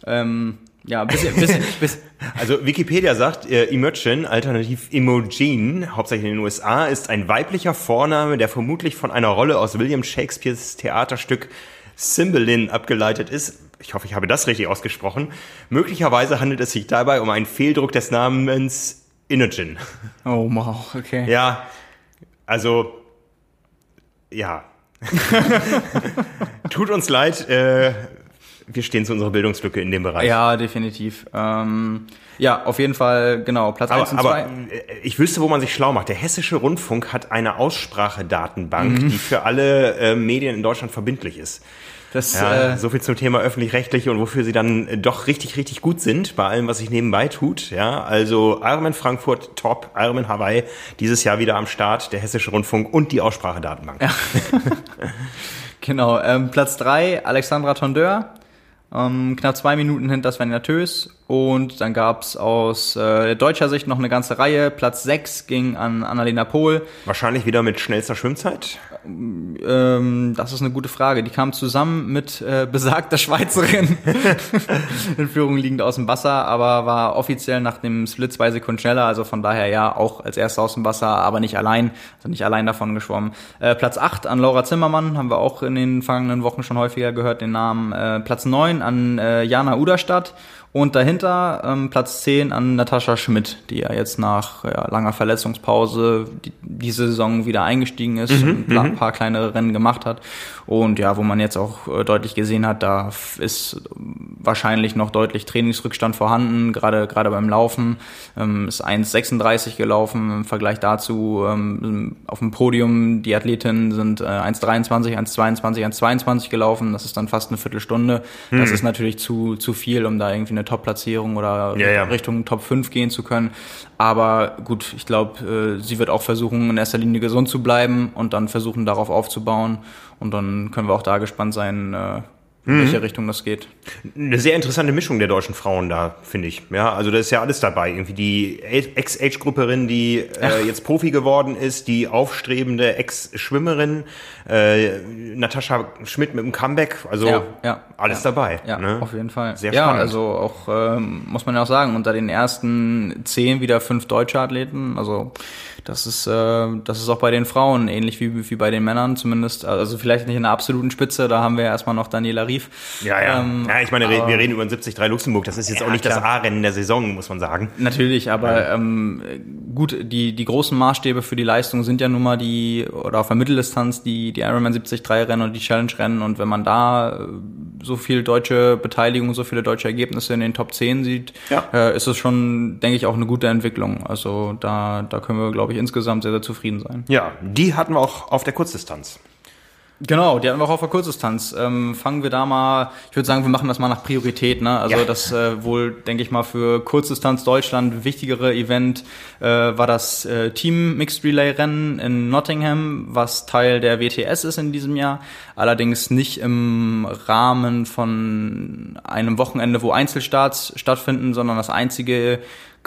Ähm, ja, bisschen, bisschen, bisschen. Also Wikipedia sagt, äh, Imogen, alternativ Imogen, hauptsächlich in den USA, ist ein weiblicher Vorname, der vermutlich von einer Rolle aus William Shakespeares Theaterstück Cymbeline abgeleitet ist. Ich hoffe, ich habe das richtig ausgesprochen. Möglicherweise handelt es sich dabei um einen Fehldruck des Namens Imogen. Oh, wow, okay. Ja, also, ja. Tut uns leid, äh, wir stehen zu unserer Bildungslücke in dem Bereich. Ja, definitiv. Ähm, ja, auf jeden Fall, genau, Platz aber, 1 und 2. Aber äh, ich wüsste, wo man sich schlau macht. Der Hessische Rundfunk hat eine Aussprachedatenbank, mhm. die für alle äh, Medien in Deutschland verbindlich ist. Das, ja, äh, so viel zum Thema öffentlich-rechtliche und wofür sie dann äh, doch richtig, richtig gut sind bei allem, was sich nebenbei tut. Ja, also Ironman Frankfurt top, Ironman Hawaii dieses Jahr wieder am Start, der Hessische Rundfunk und die Aussprachedatenbank. Ja. genau, ähm, Platz drei Alexandra Tondeur, ähm, knapp zwei Minuten hinter Svenja Tös. Und dann gab's aus äh, deutscher Sicht noch eine ganze Reihe. Platz sechs ging an Annalena Pohl. Wahrscheinlich wieder mit schnellster Schwimmzeit? Ähm, das ist eine gute Frage. Die kam zusammen mit äh, besagter Schweizerin in Führung liegend aus dem Wasser, aber war offiziell nach dem Split zwei Sekunden schneller. Also von daher ja auch als erster aus dem Wasser, aber nicht allein. Also nicht allein davon geschwommen. Äh, Platz acht an Laura Zimmermann, haben wir auch in den vergangenen Wochen schon häufiger gehört, den Namen. Äh, Platz neun an äh, Jana Uderstadt. Und dahinter ähm, Platz 10 an Natascha Schmidt, die ja jetzt nach ja, langer Verletzungspause die, diese Saison wieder eingestiegen ist mhm, und ein mhm. paar kleinere Rennen gemacht hat. Und ja, wo man jetzt auch äh, deutlich gesehen hat, da ist wahrscheinlich noch deutlich Trainingsrückstand vorhanden, gerade gerade beim Laufen. Ähm, ist 1,36 gelaufen im Vergleich dazu ähm, auf dem Podium. Die Athletinnen sind äh, 1,23, 1,22, 1,22 gelaufen. Das ist dann fast eine Viertelstunde. Mhm. Das ist natürlich zu, zu viel, um da irgendwie eine Top-Platzierung oder ja, ja. Richtung Top 5 gehen zu können. Aber gut, ich glaube, äh, sie wird auch versuchen, in erster Linie gesund zu bleiben und dann versuchen, darauf aufzubauen. Und dann können wir auch da gespannt sein, in welche mhm. Richtung das geht. Eine sehr interessante Mischung der deutschen Frauen da, finde ich. Ja, also da ist ja alles dabei. Irgendwie die Ex-Age-Grupperin, die äh, jetzt Profi geworden ist, die aufstrebende Ex-Schwimmerin, äh, Natascha Schmidt mit dem Comeback, also ja, ja, alles ja, dabei. Ja, ne? auf jeden Fall. Sehr ja, spannend. also auch, ähm, muss man ja auch sagen, unter den ersten zehn wieder fünf deutsche Athleten, also das ist, äh, das ist auch bei den Frauen ähnlich wie, wie bei den Männern zumindest. Also vielleicht nicht in der absoluten Spitze, da haben wir ja erstmal noch Daniela Rief. Ja, ja. Ähm, ja ich meine, aber, wir reden über ein 73 Luxemburg. Das ist jetzt ja, auch nicht klar. das A-Rennen der Saison, muss man sagen. Natürlich, aber ähm, gut, die, die großen Maßstäbe für die Leistung sind ja nun mal die, oder auf der Mitteldistanz, die, die Ironman 73 Rennen und die Challenge Rennen. Und wenn man da äh, so viel deutsche Beteiligung, so viele deutsche Ergebnisse in den Top 10 sieht, ja. äh, ist es schon, denke ich, auch eine gute Entwicklung. Also da, da können wir, glaube ich, ich, insgesamt sehr, sehr zufrieden sein. Ja, die hatten wir auch auf der Kurzdistanz. Genau, die hatten wir auch auf der Kurzdistanz. Ähm, fangen wir da mal, ich würde sagen, wir machen das mal nach Priorität. Ne? Also ja. das äh, wohl, denke ich mal, für Kurzdistanz Deutschland wichtigere Event äh, war das äh, Team Mixed Relay Rennen in Nottingham, was Teil der WTS ist in diesem Jahr. Allerdings nicht im Rahmen von einem Wochenende, wo Einzelstarts stattfinden, sondern das einzige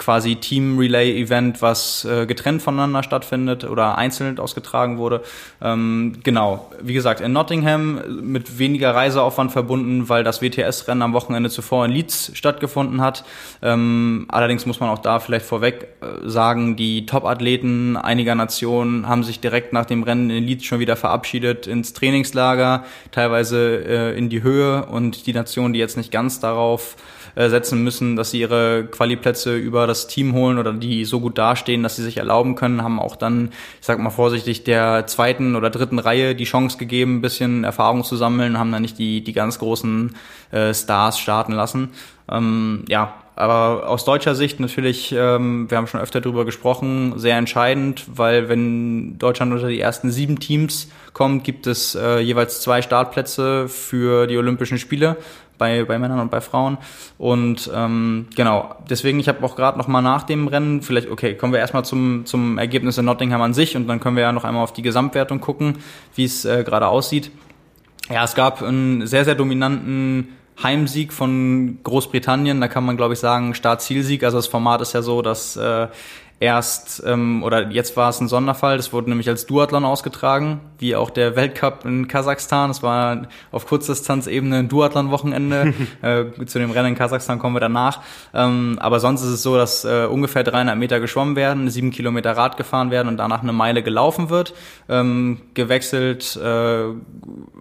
quasi Team-Relay-Event, was äh, getrennt voneinander stattfindet oder einzeln ausgetragen wurde. Ähm, genau, wie gesagt, in Nottingham mit weniger Reiseaufwand verbunden, weil das WTS-Rennen am Wochenende zuvor in Leeds stattgefunden hat. Ähm, allerdings muss man auch da vielleicht vorweg äh, sagen, die Top-Athleten einiger Nationen haben sich direkt nach dem Rennen in Leeds schon wieder verabschiedet ins Trainingslager, teilweise äh, in die Höhe und die Nationen, die jetzt nicht ganz darauf äh, setzen müssen, dass sie ihre Qualiplätze über das Team holen oder die so gut dastehen, dass sie sich erlauben können, haben auch dann, ich sag mal vorsichtig, der zweiten oder dritten Reihe die Chance gegeben, ein bisschen Erfahrung zu sammeln, haben dann nicht die, die ganz großen äh, Stars starten lassen. Ähm, ja, aber aus deutscher Sicht natürlich, ähm, wir haben schon öfter darüber gesprochen, sehr entscheidend, weil wenn Deutschland unter die ersten sieben Teams kommt, gibt es äh, jeweils zwei Startplätze für die Olympischen Spiele bei, bei Männern und bei Frauen. Und ähm, genau, deswegen, ich habe auch gerade noch mal nach dem Rennen, vielleicht, okay, kommen wir erstmal zum, zum Ergebnis in Nottingham an sich und dann können wir ja noch einmal auf die Gesamtwertung gucken, wie es äh, gerade aussieht. Ja, es gab einen sehr, sehr dominanten Heimsieg von Großbritannien. Da kann man, glaube ich, sagen, Start-Zielsieg. Also das Format ist ja so, dass äh, erst, ähm, oder jetzt war es ein Sonderfall, das wurde nämlich als Duathlon ausgetragen, wie auch der Weltcup in Kasachstan. Es war auf Kurzdistanzebene ein Duathlon-Wochenende. äh, zu dem Rennen in Kasachstan kommen wir danach. Ähm, aber sonst ist es so, dass äh, ungefähr 300 Meter geschwommen werden, sieben Kilometer Rad gefahren werden und danach eine Meile gelaufen wird. Ähm, gewechselt äh,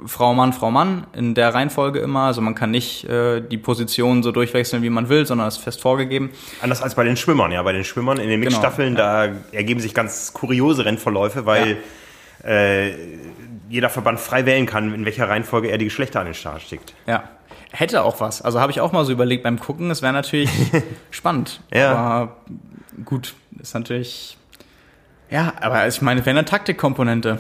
Frau Mann, Frau Mann in der Reihenfolge immer. Also man kann nicht äh, die Position so durchwechseln, wie man will, sondern es ist fest vorgegeben. Anders als bei den Schwimmern, ja. Bei den Schwimmern in den Mixstaffeln Staffeln, ja. da ergeben sich ganz kuriose Rennverläufe, weil ja. äh, jeder Verband frei wählen kann, in welcher Reihenfolge er die Geschlechter an den Start schickt. Ja. Hätte auch was. Also habe ich auch mal so überlegt beim Gucken, es wäre natürlich spannend. Ja. Aber gut, ist natürlich. Ja, aber ich meine, wäre eine Taktikkomponente.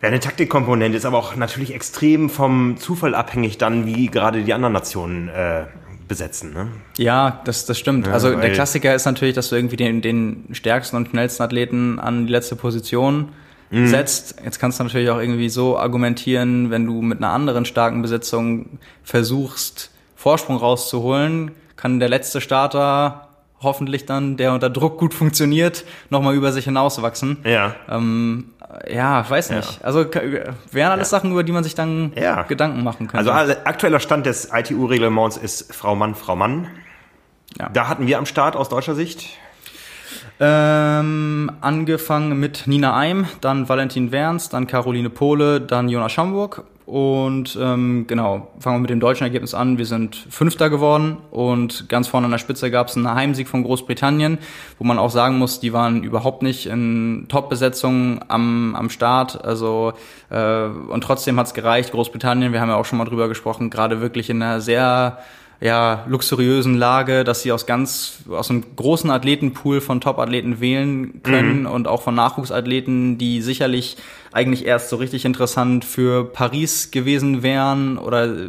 Wäre eine Taktikkomponente, ist aber auch natürlich extrem vom Zufall abhängig dann, wie gerade die anderen Nationen äh, besetzen. Ne? Ja, das, das stimmt. Ja, also der Klassiker ist natürlich, dass du irgendwie den, den stärksten und schnellsten Athleten an die letzte Position mhm. setzt. Jetzt kannst du natürlich auch irgendwie so argumentieren, wenn du mit einer anderen starken Besetzung versuchst, Vorsprung rauszuholen, kann der letzte Starter hoffentlich dann, der unter Druck gut funktioniert, nochmal über sich hinauswachsen. Ja. Ähm, ja, weiß nicht. Ja. Also wären alles ja. Sachen, über die man sich dann ja. Gedanken machen könnte. Also aktueller Stand des ITU-Reglements ist Frau Mann, Frau Mann. Da hatten wir am Start aus deutscher Sicht. Ähm, angefangen mit Nina Eim, dann Valentin Werns, dann Caroline Pohle, dann Jonas Schamburg und ähm, genau, fangen wir mit dem deutschen Ergebnis an. Wir sind Fünfter geworden und ganz vorne an der Spitze gab es einen Heimsieg von Großbritannien, wo man auch sagen muss, die waren überhaupt nicht in Top-Besetzung am, am Start. Also äh, und trotzdem hat's gereicht. Großbritannien, wir haben ja auch schon mal drüber gesprochen, gerade wirklich in einer sehr ja, luxuriösen Lage, dass sie aus ganz, aus einem großen Athletenpool von Top-Athleten wählen können mhm. und auch von Nachwuchsathleten, die sicherlich eigentlich erst so richtig interessant für Paris gewesen wären oder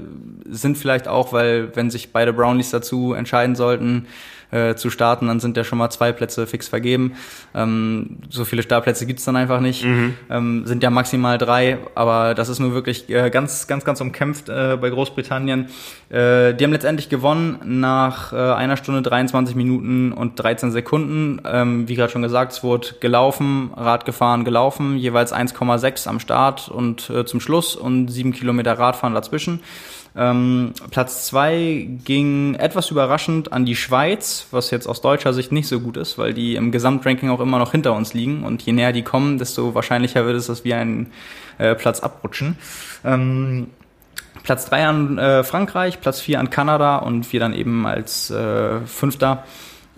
sind vielleicht auch, weil wenn sich beide Brownlees dazu entscheiden sollten, äh, zu starten, dann sind ja schon mal zwei Plätze fix vergeben. Ähm, so viele Startplätze gibt's dann einfach nicht. Mhm. Ähm, sind ja maximal drei, aber das ist nur wirklich äh, ganz, ganz, ganz umkämpft äh, bei Großbritannien. Äh, die haben letztendlich gewonnen nach äh, einer Stunde 23 Minuten und 13 Sekunden. Ähm, wie gerade schon gesagt, es wurde gelaufen, Rad gefahren, gelaufen, jeweils 1,6 am Start und äh, zum Schluss und sieben Kilometer Radfahren dazwischen. Ähm, Platz zwei ging etwas überraschend an die Schweiz, was jetzt aus deutscher Sicht nicht so gut ist, weil die im Gesamtranking auch immer noch hinter uns liegen und je näher die kommen, desto wahrscheinlicher wird es, dass wir einen äh, Platz abrutschen. Ähm, Platz drei an äh, Frankreich, Platz vier an Kanada und wir dann eben als äh, Fünfter,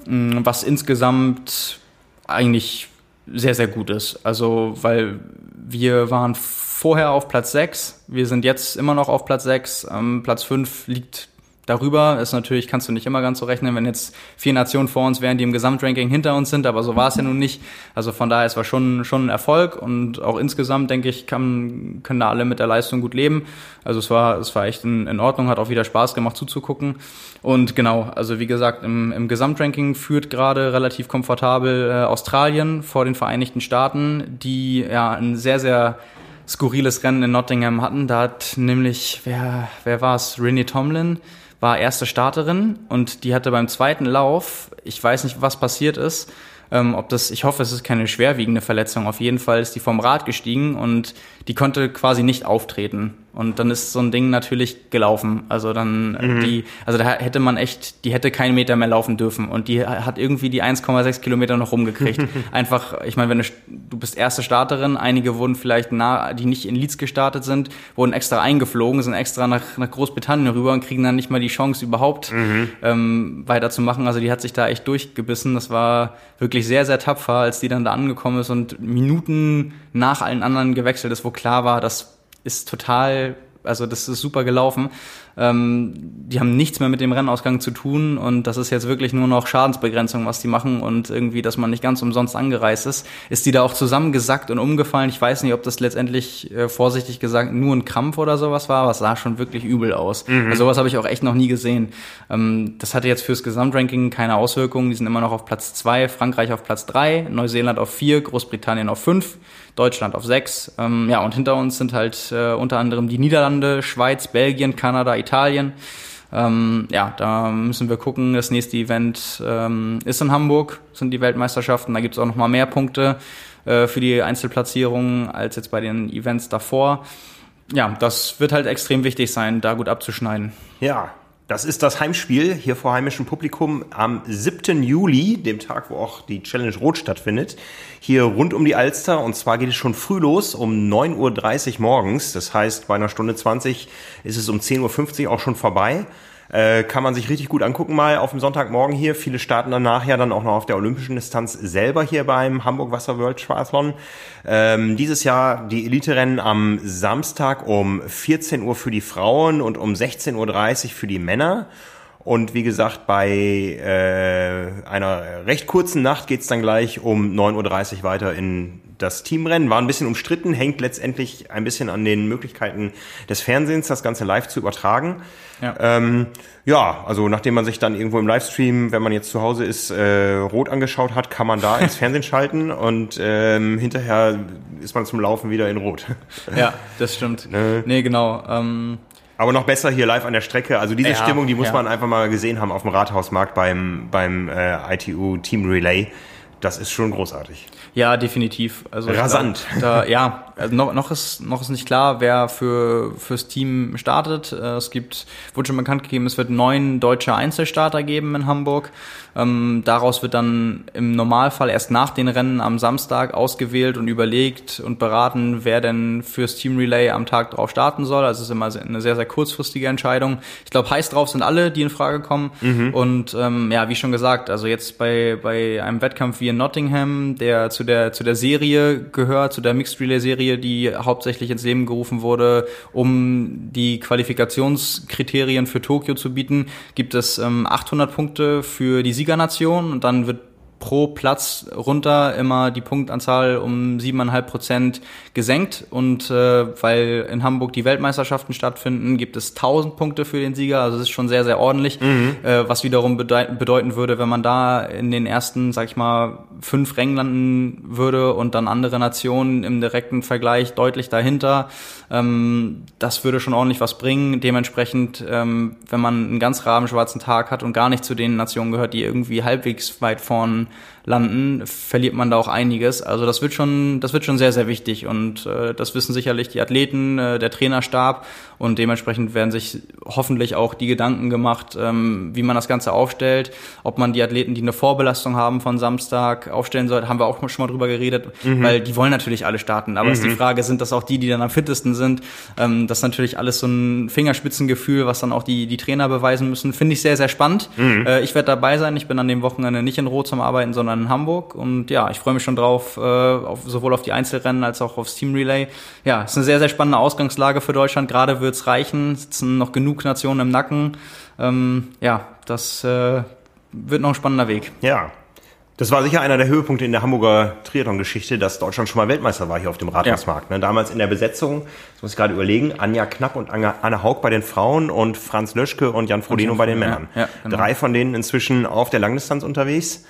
was insgesamt eigentlich sehr, sehr gut ist. Also, weil wir waren vorher auf Platz 6, wir sind jetzt immer noch auf Platz 6. Ähm, Platz 5 liegt darüber. Ist natürlich, kannst du nicht immer ganz so rechnen, wenn jetzt vier Nationen vor uns wären, die im Gesamtranking hinter uns sind, aber so war es ja nun nicht. Also von daher, es war schon, schon ein Erfolg und auch insgesamt, denke ich, kann, können da alle mit der Leistung gut leben. Also es war, es war echt in, in Ordnung, hat auch wieder Spaß gemacht zuzugucken. Und genau, also wie gesagt, im, im Gesamtranking führt gerade relativ komfortabel äh, Australien vor den Vereinigten Staaten, die ja ein sehr, sehr skurriles Rennen in Nottingham hatten. Da hat nämlich, wer, wer war es? Rennie Tomlin war erste Starterin und die hatte beim zweiten Lauf, ich weiß nicht, was passiert ist, ähm, ob das, ich hoffe, es ist keine schwerwiegende Verletzung. Auf jeden Fall ist die vom Rad gestiegen und die konnte quasi nicht auftreten. Und dann ist so ein Ding natürlich gelaufen. Also dann mhm. die, also da hätte man echt, die hätte keinen Meter mehr laufen dürfen. Und die hat irgendwie die 1,6 Kilometer noch rumgekriegt. Einfach, ich meine, wenn du, du bist erste Starterin, einige wurden vielleicht nah, die nicht in Leeds gestartet sind, wurden extra eingeflogen, sind extra nach, nach Großbritannien rüber und kriegen dann nicht mal die Chance überhaupt mhm. ähm, weiterzumachen. Also die hat sich da echt durchgebissen. Das war wirklich sehr, sehr tapfer, als die dann da angekommen ist und Minuten nach allen anderen gewechselt ist, wo klar war, das ist total, also das ist super gelaufen. Ähm, die haben nichts mehr mit dem Rennausgang zu tun und das ist jetzt wirklich nur noch Schadensbegrenzung, was die machen und irgendwie, dass man nicht ganz umsonst angereist ist. Ist die da auch zusammengesackt und umgefallen? Ich weiß nicht, ob das letztendlich äh, vorsichtig gesagt nur ein Krampf oder sowas war, aber es sah schon wirklich übel aus. Mhm. Also sowas habe ich auch echt noch nie gesehen. Ähm, das hatte jetzt fürs Gesamtranking keine Auswirkungen. Die sind immer noch auf Platz zwei, Frankreich auf Platz drei, Neuseeland auf vier, Großbritannien auf fünf. Deutschland auf sechs. Ähm, ja, und hinter uns sind halt äh, unter anderem die Niederlande, Schweiz, Belgien, Kanada, Italien. Ähm, ja, da müssen wir gucken. Das nächste Event ähm, ist in Hamburg, sind die Weltmeisterschaften. Da gibt es auch noch mal mehr Punkte äh, für die Einzelplatzierungen als jetzt bei den Events davor. Ja, das wird halt extrem wichtig sein, da gut abzuschneiden. Ja, das ist das Heimspiel hier vor heimischem Publikum am 7. Juli, dem Tag, wo auch die Challenge Rot stattfindet. Hier rund um die Alster. Und zwar geht es schon früh los, um 9.30 Uhr morgens. Das heißt, bei einer Stunde 20 ist es um 10.50 Uhr auch schon vorbei. Äh, kann man sich richtig gut angucken mal auf dem Sonntagmorgen hier. Viele starten danach ja dann auch noch auf der olympischen Distanz selber hier beim Hamburg Wasser World Triathlon. Ähm, dieses Jahr die Elite-Rennen am Samstag um 14 Uhr für die Frauen und um 16.30 Uhr für die Männer. Und wie gesagt, bei äh, einer recht kurzen Nacht geht's dann gleich um 9.30 Uhr weiter in das Teamrennen. War ein bisschen umstritten, hängt letztendlich ein bisschen an den Möglichkeiten des Fernsehens, das Ganze live zu übertragen. Ja. Ähm, ja, also nachdem man sich dann irgendwo im Livestream, wenn man jetzt zu Hause ist, äh, rot angeschaut hat, kann man da ins Fernsehen schalten und ähm, hinterher ist man zum Laufen wieder in rot. Ja, das stimmt. Ne? Nee, genau. Ähm aber noch besser hier live an der Strecke. Also diese ja, Stimmung, die muss ja. man einfach mal gesehen haben auf dem Rathausmarkt beim, beim äh, ITU Team Relay. Das ist schon großartig. Ja, definitiv. Also Rasant. Glaub, da, ja, also noch, noch, ist, noch ist nicht klar, wer für, fürs Team startet. Äh, es gibt, wurde schon bekannt gegeben, es wird neun deutsche Einzelstarter geben in Hamburg. Ähm, daraus wird dann im Normalfall erst nach den Rennen am Samstag ausgewählt und überlegt und beraten, wer denn fürs Team Relay am Tag drauf starten soll. Also es ist immer eine sehr, sehr kurzfristige Entscheidung. Ich glaube, heiß drauf sind alle, die in Frage kommen. Mhm. Und ähm, ja, wie schon gesagt, also jetzt bei, bei einem Wettkampf wie in Nottingham, der zu der, zu der Serie gehört, zu der Mixed Relay Serie, die hauptsächlich ins Leben gerufen wurde, um die Qualifikationskriterien für Tokio zu bieten, gibt es ähm, 800 Punkte für die Siegernation und dann wird pro Platz runter immer die Punktanzahl um siebeneinhalb Prozent gesenkt. Und äh, weil in Hamburg die Weltmeisterschaften stattfinden, gibt es 1000 Punkte für den Sieger. Also das ist schon sehr, sehr ordentlich. Mhm. Äh, was wiederum bedeuten würde, wenn man da in den ersten, sag ich mal, fünf Rängen landen würde und dann andere Nationen im direkten Vergleich deutlich dahinter. Ähm, das würde schon ordentlich was bringen. Dementsprechend, ähm, wenn man einen ganz rabenschwarzen Tag hat und gar nicht zu den Nationen gehört, die irgendwie halbwegs weit vorn on landen, verliert man da auch einiges. Also das wird schon, das wird schon sehr, sehr wichtig und äh, das wissen sicherlich die Athleten, äh, der Trainerstab und dementsprechend werden sich hoffentlich auch die Gedanken gemacht, ähm, wie man das Ganze aufstellt, ob man die Athleten, die eine Vorbelastung haben von Samstag, aufstellen soll, haben wir auch schon mal drüber geredet, mhm. weil die wollen natürlich alle starten, aber mhm. ist die mhm. Frage, sind das auch die, die dann am fittesten sind? Ähm, das ist natürlich alles so ein Fingerspitzengefühl, was dann auch die, die Trainer beweisen müssen. Finde ich sehr, sehr spannend. Mhm. Äh, ich werde dabei sein, ich bin an dem Wochenende nicht in Rot zum arbeiten, sondern in Hamburg. Und ja, ich freue mich schon drauf, äh, auf, sowohl auf die Einzelrennen als auch aufs Team Relay. Ja, es ist eine sehr, sehr spannende Ausgangslage für Deutschland. Gerade wird's reichen, sitzen noch genug Nationen im Nacken. Ähm, ja, das äh, wird noch ein spannender Weg. Ja, das war sicher einer der Höhepunkte in der Hamburger Triathlon-Geschichte, dass Deutschland schon mal Weltmeister war hier auf dem Rathausmarkt. Ja. Ne? Damals in der Besetzung, das muss ich gerade überlegen, Anja Knapp und Anne Haug bei den Frauen und Franz Löschke und Jan Frodeno bei den Männern. Ja, ja, genau. Drei von denen inzwischen auf der Langdistanz unterwegs.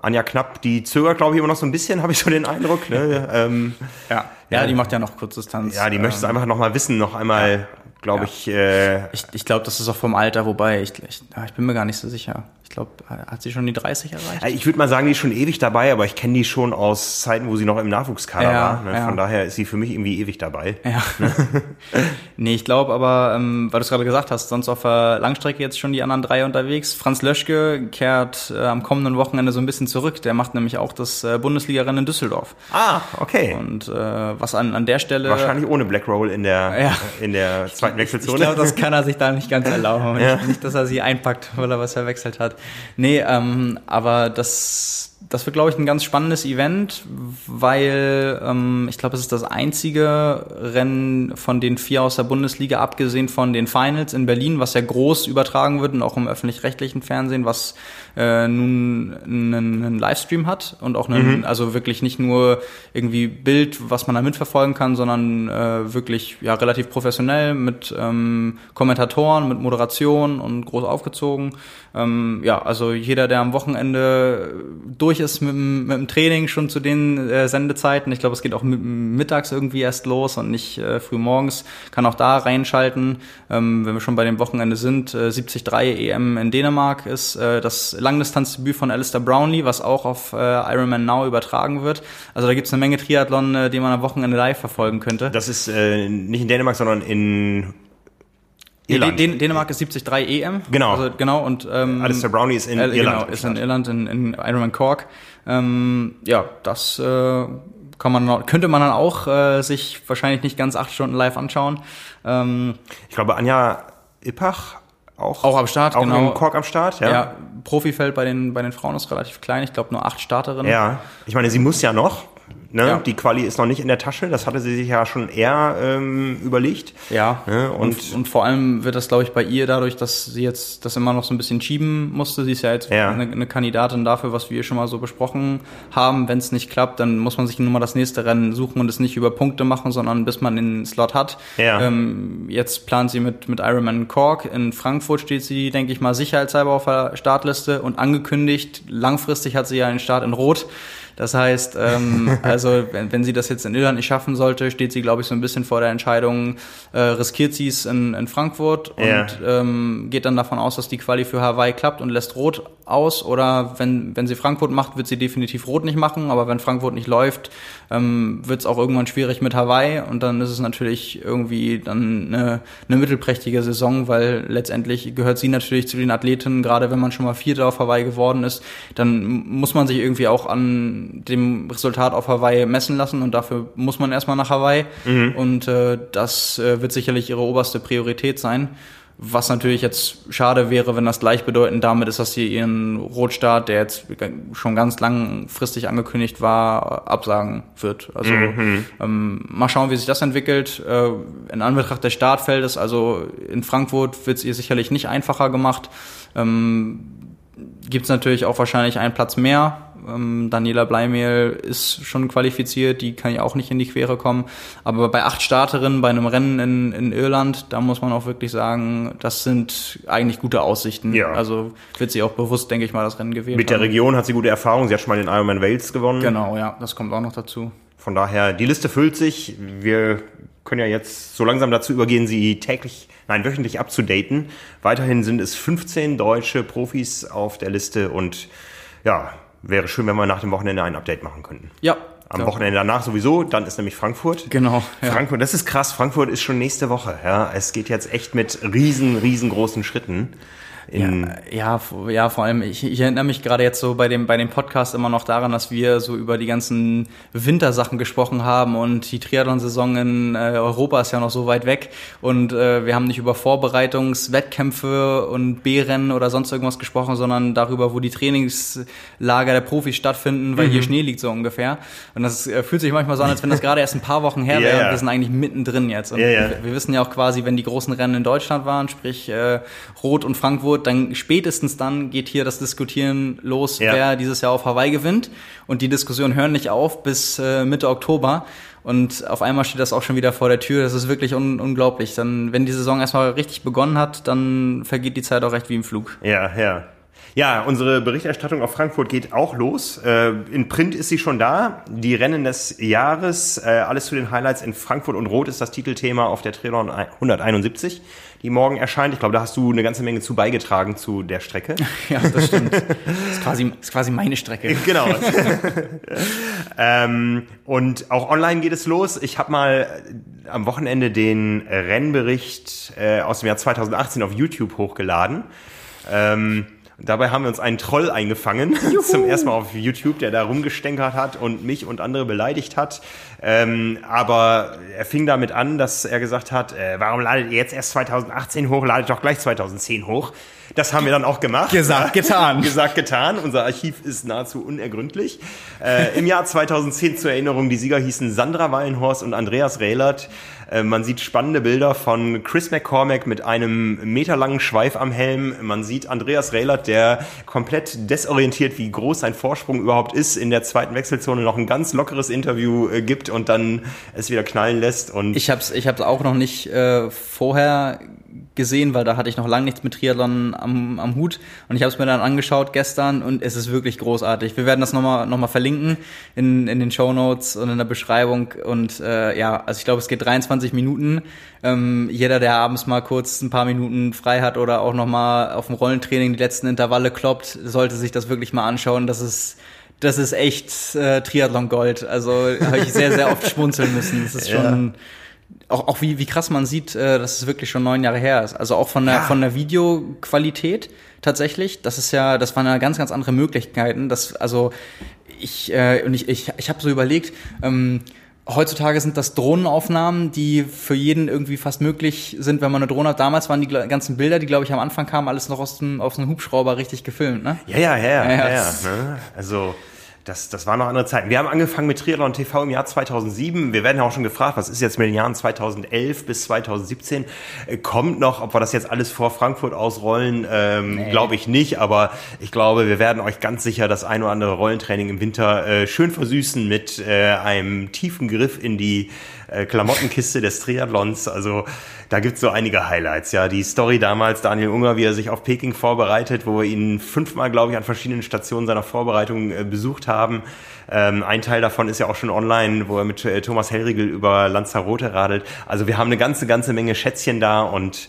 Anja Knapp, die zögert, glaube ich, immer noch so ein bisschen, habe ich so den Eindruck. Ne? ähm, ja. Ja, die macht ja noch Kurzdistanz. Ja, die ähm, möchte es einfach noch mal wissen, noch einmal, glaube ich, äh, ich. Ich glaube, das ist auch vom Alter, wobei ich, ich, ich bin mir gar nicht so sicher glaube, hat sie schon die 30 erreicht? Ich würde mal sagen, die ist schon ewig dabei, aber ich kenne die schon aus Zeiten, wo sie noch im Nachwuchskader ja, war. Ne? Ja. Von daher ist sie für mich irgendwie ewig dabei. Ja. nee, ich glaube aber, ähm, weil du es gerade gesagt hast, sonst auf der Langstrecke jetzt schon die anderen drei unterwegs. Franz Löschke kehrt äh, am kommenden Wochenende so ein bisschen zurück. Der macht nämlich auch das äh, Bundesligarennen in Düsseldorf. Ah, okay. Und äh, was an, an der Stelle... Wahrscheinlich ohne Black Roll in der, ja. in der zweiten Wechselzone. Ich, glaube, das kann er sich da nicht ganz erlauben. ja. Nicht, dass er sie einpackt, weil er was verwechselt hat. Nee, ähm, aber das das wird, glaube ich, ein ganz spannendes Event, weil ähm, ich glaube, es ist das einzige Rennen von den vier aus der Bundesliga, abgesehen von den Finals in Berlin, was ja groß übertragen wird und auch im öffentlich-rechtlichen Fernsehen, was äh, nun einen, einen Livestream hat und auch einen, mhm. also wirklich nicht nur irgendwie Bild, was man da mitverfolgen kann, sondern äh, wirklich ja relativ professionell mit ähm, Kommentatoren, mit Moderation und groß aufgezogen. Ähm, ja, also jeder, der am Wochenende durch ist mit, mit dem Training schon zu den äh, Sendezeiten. Ich glaube, es geht auch mittags irgendwie erst los und nicht äh, früh morgens. Kann auch da reinschalten. Ähm, wenn wir schon bei dem Wochenende sind, äh, 73 EM in Dänemark ist äh, das Langdistanzdebüt von Alistair Brownlee, was auch auf äh, Ironman Now übertragen wird. Also da gibt es eine Menge Triathlon, äh, den man am Wochenende live verfolgen könnte. Das ist äh, nicht in Dänemark, sondern in Irland. Dän Dänemark ist 73 EM. Genau. Also, genau und ähm, Alistair Brownie ist in äh, Irland. Genau, ist in Irland in, in Ironman Cork. Ähm, ja, das äh, kann man könnte man dann auch äh, sich wahrscheinlich nicht ganz acht Stunden live anschauen. Ähm, ich glaube Anja Ippach auch, auch am Start, auch genau. Im Kork am Start, ja. Ja, Profifeld bei den bei den Frauen ist relativ klein. Ich glaube nur acht Starterinnen. Ja, ich meine, sie muss ja noch. Ne? Ja. Die Quali ist noch nicht in der Tasche, das hatte sie sich ja schon eher ähm, überlegt. Ja, ne? und, und, und, vor allem wird das, glaube ich, bei ihr dadurch, dass sie jetzt das immer noch so ein bisschen schieben musste. Sie ist ja jetzt ja. Eine, eine, Kandidatin dafür, was wir schon mal so besprochen haben. Wenn es nicht klappt, dann muss man sich nur mal das nächste Rennen suchen und es nicht über Punkte machen, sondern bis man den Slot hat. Ja. Ähm, jetzt plant sie mit, mit Ironman Cork. In Frankfurt steht sie, denke ich mal, sicherheitshalber auf der Startliste und angekündigt, langfristig hat sie ja einen Start in Rot. Das heißt, ähm, also wenn, wenn sie das jetzt in Irland nicht schaffen sollte, steht sie, glaube ich, so ein bisschen vor der Entscheidung, äh, riskiert sie es in, in Frankfurt und ja. ähm, geht dann davon aus, dass die Quali für Hawaii klappt und lässt Rot aus. Oder wenn, wenn sie Frankfurt macht, wird sie definitiv Rot nicht machen. Aber wenn Frankfurt nicht läuft, ähm, wird es auch irgendwann schwierig mit Hawaii. Und dann ist es natürlich irgendwie dann eine, eine mittelprächtige Saison, weil letztendlich gehört sie natürlich zu den Athleten, gerade wenn man schon mal Vierter auf Hawaii geworden ist, dann muss man sich irgendwie auch an dem Resultat auf Hawaii messen lassen und dafür muss man erstmal nach Hawaii. Mhm. Und äh, das äh, wird sicherlich ihre oberste Priorität sein. Was natürlich jetzt schade wäre, wenn das gleichbedeutend damit ist, dass sie ihren Rotstart, der jetzt schon ganz langfristig angekündigt war, absagen wird. Also mhm. ähm, mal schauen, wie sich das entwickelt. Äh, in Anbetracht des Startfeldes, also in Frankfurt wird es ihr sicherlich nicht einfacher gemacht. Ähm, Gibt es natürlich auch wahrscheinlich einen Platz mehr ähm, Daniela Bleimehl ist schon qualifiziert, die kann ja auch nicht in die Quere kommen. Aber bei acht Starterinnen bei einem Rennen in, in Irland, da muss man auch wirklich sagen, das sind eigentlich gute Aussichten. Ja. Also wird sie auch bewusst, denke ich mal, das Rennen gewählt Mit der haben. Region hat sie gute Erfahrungen. Sie hat schon mal den Ironman Wales gewonnen. Genau, ja, das kommt auch noch dazu. Von daher, die Liste füllt sich. Wir können ja jetzt so langsam dazu übergehen, sie täglich, nein, wöchentlich abzudaten. Weiterhin sind es 15 deutsche Profis auf der Liste und ja, wäre schön, wenn wir nach dem Wochenende ein Update machen könnten. Ja. Am ja. Wochenende danach sowieso, dann ist nämlich Frankfurt. Genau. Ja. Frankfurt, das ist krass. Frankfurt ist schon nächste Woche. Ja, es geht jetzt echt mit riesen, riesengroßen Schritten. In ja, ja, ja, vor allem, ich, ich erinnere mich gerade jetzt so bei dem, bei dem Podcast immer noch daran, dass wir so über die ganzen Wintersachen gesprochen haben und die Triathlon-Saison in äh, Europa ist ja noch so weit weg und äh, wir haben nicht über Vorbereitungswettkämpfe und B-Rennen oder sonst irgendwas gesprochen, sondern darüber, wo die Trainingslager der Profis stattfinden, weil mhm. hier Schnee liegt so ungefähr. Und das äh, fühlt sich manchmal so an, als wenn das gerade erst ein paar Wochen her wäre yeah. und wir sind eigentlich mittendrin jetzt. Und yeah, yeah. Wir, wir, wissen ja auch quasi, wenn die großen Rennen in Deutschland waren, sprich äh, Rot und Frankfurt, dann spätestens dann geht hier das Diskutieren los, ja. wer dieses Jahr auf Hawaii gewinnt. Und die Diskussionen hören nicht auf bis äh, Mitte Oktober. Und auf einmal steht das auch schon wieder vor der Tür. Das ist wirklich un unglaublich. Dann, wenn die Saison erstmal richtig begonnen hat, dann vergeht die Zeit auch recht wie im Flug. Ja, ja. Ja, unsere Berichterstattung auf Frankfurt geht auch los. Äh, in Print ist sie schon da. Die Rennen des Jahres, äh, alles zu den Highlights in Frankfurt und Rot ist das Titelthema auf der Trailrun 171, die morgen erscheint. Ich glaube, da hast du eine ganze Menge zu beigetragen zu der Strecke. ja, das stimmt. Das ist quasi, ist quasi meine Strecke. Genau. ähm, und auch online geht es los. Ich habe mal am Wochenende den Rennbericht äh, aus dem Jahr 2018 auf YouTube hochgeladen. Ähm, Dabei haben wir uns einen Troll eingefangen, Juhu. zum ersten Mal auf YouTube, der da rumgestänkert hat und mich und andere beleidigt hat. Ähm, aber er fing damit an, dass er gesagt hat, äh, warum ladet ihr jetzt erst 2018 hoch, ladet doch gleich 2010 hoch. Das haben wir dann auch gemacht. Gesagt, getan. Gesagt, getan. Unser Archiv ist nahezu unergründlich. Äh, Im Jahr 2010 zur Erinnerung, die Sieger hießen Sandra Wallenhorst und Andreas Rehlert. Äh, man sieht spannende Bilder von Chris McCormack mit einem meterlangen Schweif am Helm. Man sieht Andreas Rehlert, der komplett desorientiert, wie groß sein Vorsprung überhaupt ist, in der zweiten Wechselzone noch ein ganz lockeres Interview äh, gibt und dann es wieder knallen lässt. Und ich habe es ich hab's auch noch nicht äh, vorher gesehen, weil da hatte ich noch lange nichts mit Triathlon am, am Hut und ich habe es mir dann angeschaut gestern und es ist wirklich großartig. Wir werden das nochmal noch mal verlinken in, in den Show Notes und in der Beschreibung und äh, ja, also ich glaube, es geht 23 Minuten. Ähm, jeder, der abends mal kurz ein paar Minuten frei hat oder auch nochmal auf dem Rollentraining die letzten Intervalle kloppt, sollte sich das wirklich mal anschauen. Das ist das ist echt äh, Triathlon Gold. Also habe ich sehr, sehr oft schmunzeln müssen. Das ist schon ja auch, auch wie, wie krass man sieht, äh, dass es wirklich schon neun Jahre her ist. Also auch von der, ja. von der Videoqualität tatsächlich. Das ist ja, das waren ja ganz, ganz andere Möglichkeiten. Das, also ich, äh, und ich, ich, ich habe so überlegt, ähm, Heutzutage sind das Drohnenaufnahmen, die für jeden irgendwie fast möglich sind, wenn man eine Drohne hat. Damals waren die ganzen Bilder, die glaube ich am Anfang kamen, alles noch aus dem, aus dem Hubschrauber richtig gefilmt, ne? Ja, ja, ja, ja. ja, ja ne? Also das, das waren noch andere Zeiten. Wir haben angefangen mit Triathlon TV im Jahr 2007. Wir werden ja auch schon gefragt, was ist jetzt mit den Jahren 2011 bis 2017? Äh, kommt noch, ob wir das jetzt alles vor Frankfurt ausrollen, ähm, nee. glaube ich nicht. Aber ich glaube, wir werden euch ganz sicher das ein oder andere Rollentraining im Winter äh, schön versüßen mit äh, einem tiefen Griff in die äh, Klamottenkiste des Triathlons. Also da gibt's so einige Highlights. Ja, die Story damals, Daniel Unger, wie er sich auf Peking vorbereitet, wo wir ihn fünfmal, glaube ich, an verschiedenen Stationen seiner Vorbereitung äh, besucht haben. Ähm, ein Teil davon ist ja auch schon online, wo er mit äh, Thomas Hellriegel über Lanzarote radelt. Also wir haben eine ganze, ganze Menge Schätzchen da und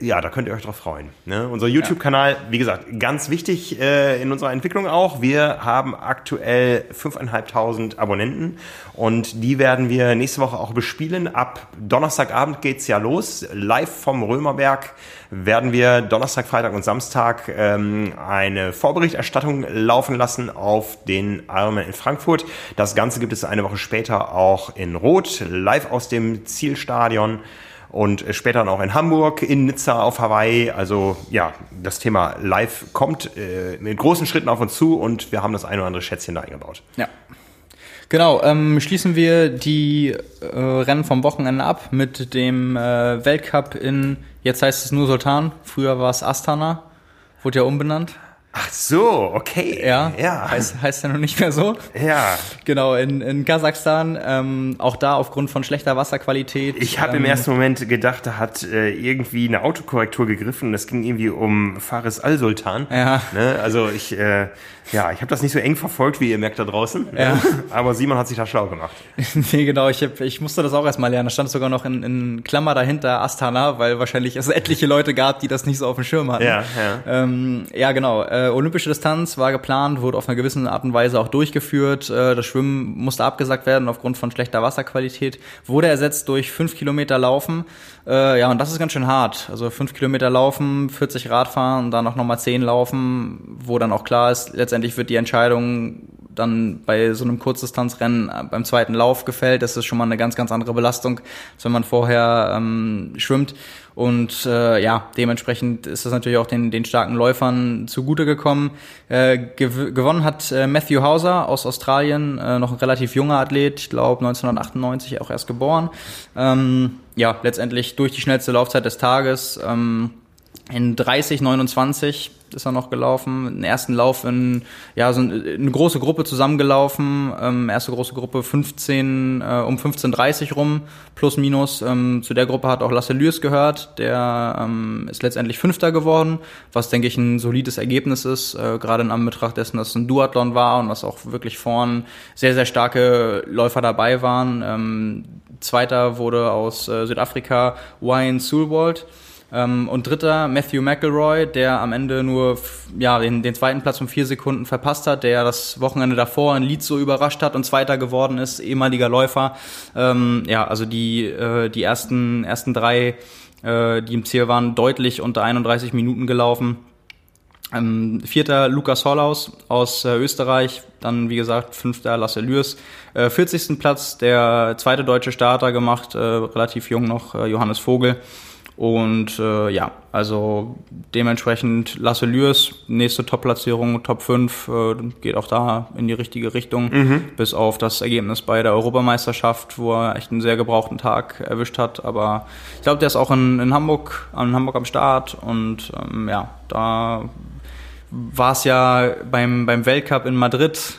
ja, da könnt ihr euch drauf freuen. Ne? Unser YouTube-Kanal, wie gesagt, ganz wichtig äh, in unserer Entwicklung auch. Wir haben aktuell 5.500 Abonnenten und die werden wir nächste Woche auch bespielen. Ab Donnerstagabend geht's ja los. Live vom Römerberg werden wir Donnerstag, Freitag und Samstag ähm, eine Vorberichterstattung laufen lassen auf den Ironman in Frankfurt. Das Ganze gibt es eine Woche später auch in Rot, live aus dem Zielstadion und später noch in Hamburg, in Nizza, auf Hawaii. Also ja, das Thema Live kommt äh, mit großen Schritten auf uns zu und wir haben das eine oder andere Schätzchen da eingebaut. Ja. Genau, ähm, schließen wir die äh, Rennen vom Wochenende ab mit dem äh, Weltcup in, jetzt heißt es nur Sultan, früher war es Astana, wurde ja umbenannt. Ach so, okay. Ja, ja. Heißt, heißt ja noch nicht mehr so. Ja. Genau, in, in Kasachstan, ähm, auch da aufgrund von schlechter Wasserqualität. Ich habe ähm, im ersten Moment gedacht, da hat äh, irgendwie eine Autokorrektur gegriffen. Das ging irgendwie um Faris Al-Sultan. Ja. Ne? Also ich, äh, ja, ich habe das nicht so eng verfolgt, wie ihr merkt da draußen. Ja. Aber Simon hat sich da schlau gemacht. nee, genau. Ich, hab, ich musste das auch erstmal lernen. Da stand sogar noch in, in Klammer dahinter Astana, weil wahrscheinlich es etliche Leute gab, die das nicht so auf dem Schirm hatten. Ja, ja. Ähm, ja, genau. Äh, äh, olympische Distanz war geplant, wurde auf einer gewissen Art und Weise auch durchgeführt. Äh, das Schwimmen musste abgesagt werden aufgrund von schlechter Wasserqualität. Wurde ersetzt durch fünf Kilometer Laufen. Äh, ja, und das ist ganz schön hart. Also fünf Kilometer laufen, 40 Radfahren und dann auch nochmal zehn laufen, wo dann auch klar ist, letztendlich wird die Entscheidung dann bei so einem Kurzdistanzrennen äh, beim zweiten Lauf gefällt. Das ist schon mal eine ganz, ganz andere Belastung, als wenn man vorher ähm, schwimmt. Und äh, ja, dementsprechend ist das natürlich auch den, den starken Läufern zugute gekommen. Äh, gew gewonnen hat äh, Matthew Hauser aus Australien, äh, noch ein relativ junger Athlet, ich glaube 1998 auch erst geboren. Ähm, ja, letztendlich durch die schnellste Laufzeit des Tages. Ähm, in 30, 29 ist er noch gelaufen. Den ersten Lauf in, ja, so eine große Gruppe zusammengelaufen. Ähm, erste große Gruppe 15, äh, um 15.30 rum, plus minus. Ähm, zu der Gruppe hat auch Lasse Lürs gehört. Der ähm, ist letztendlich Fünfter geworden, was, denke ich, ein solides Ergebnis ist, äh, gerade in Anbetracht dessen, dass es ein Duathlon war und was auch wirklich vorn sehr, sehr starke Läufer dabei waren. Ähm, Zweiter wurde aus äh, Südafrika Wayne Sulwald. Ähm, und dritter Matthew McElroy, der am Ende nur ja, den, den zweiten Platz um vier Sekunden verpasst hat, der das Wochenende davor in Leeds so überrascht hat und Zweiter geworden ist, ehemaliger Läufer. Ähm, ja, also die, äh, die ersten, ersten drei, äh, die im Ziel waren, deutlich unter 31 Minuten gelaufen. Ähm, vierter Lukas Hollaus aus äh, Österreich, dann wie gesagt fünfter Lasse Lürs, äh, 40. Platz der zweite deutsche Starter gemacht, äh, relativ jung noch, äh, Johannes Vogel. Und äh, ja, also dementsprechend Lasse Lürs, nächste Top-Platzierung, Top 5, äh, geht auch da in die richtige Richtung, mhm. bis auf das Ergebnis bei der Europameisterschaft, wo er echt einen sehr gebrauchten Tag erwischt hat. Aber ich glaube, der ist auch in, in Hamburg, in Hamburg am Start und ähm, ja, da war es ja beim, beim Weltcup in Madrid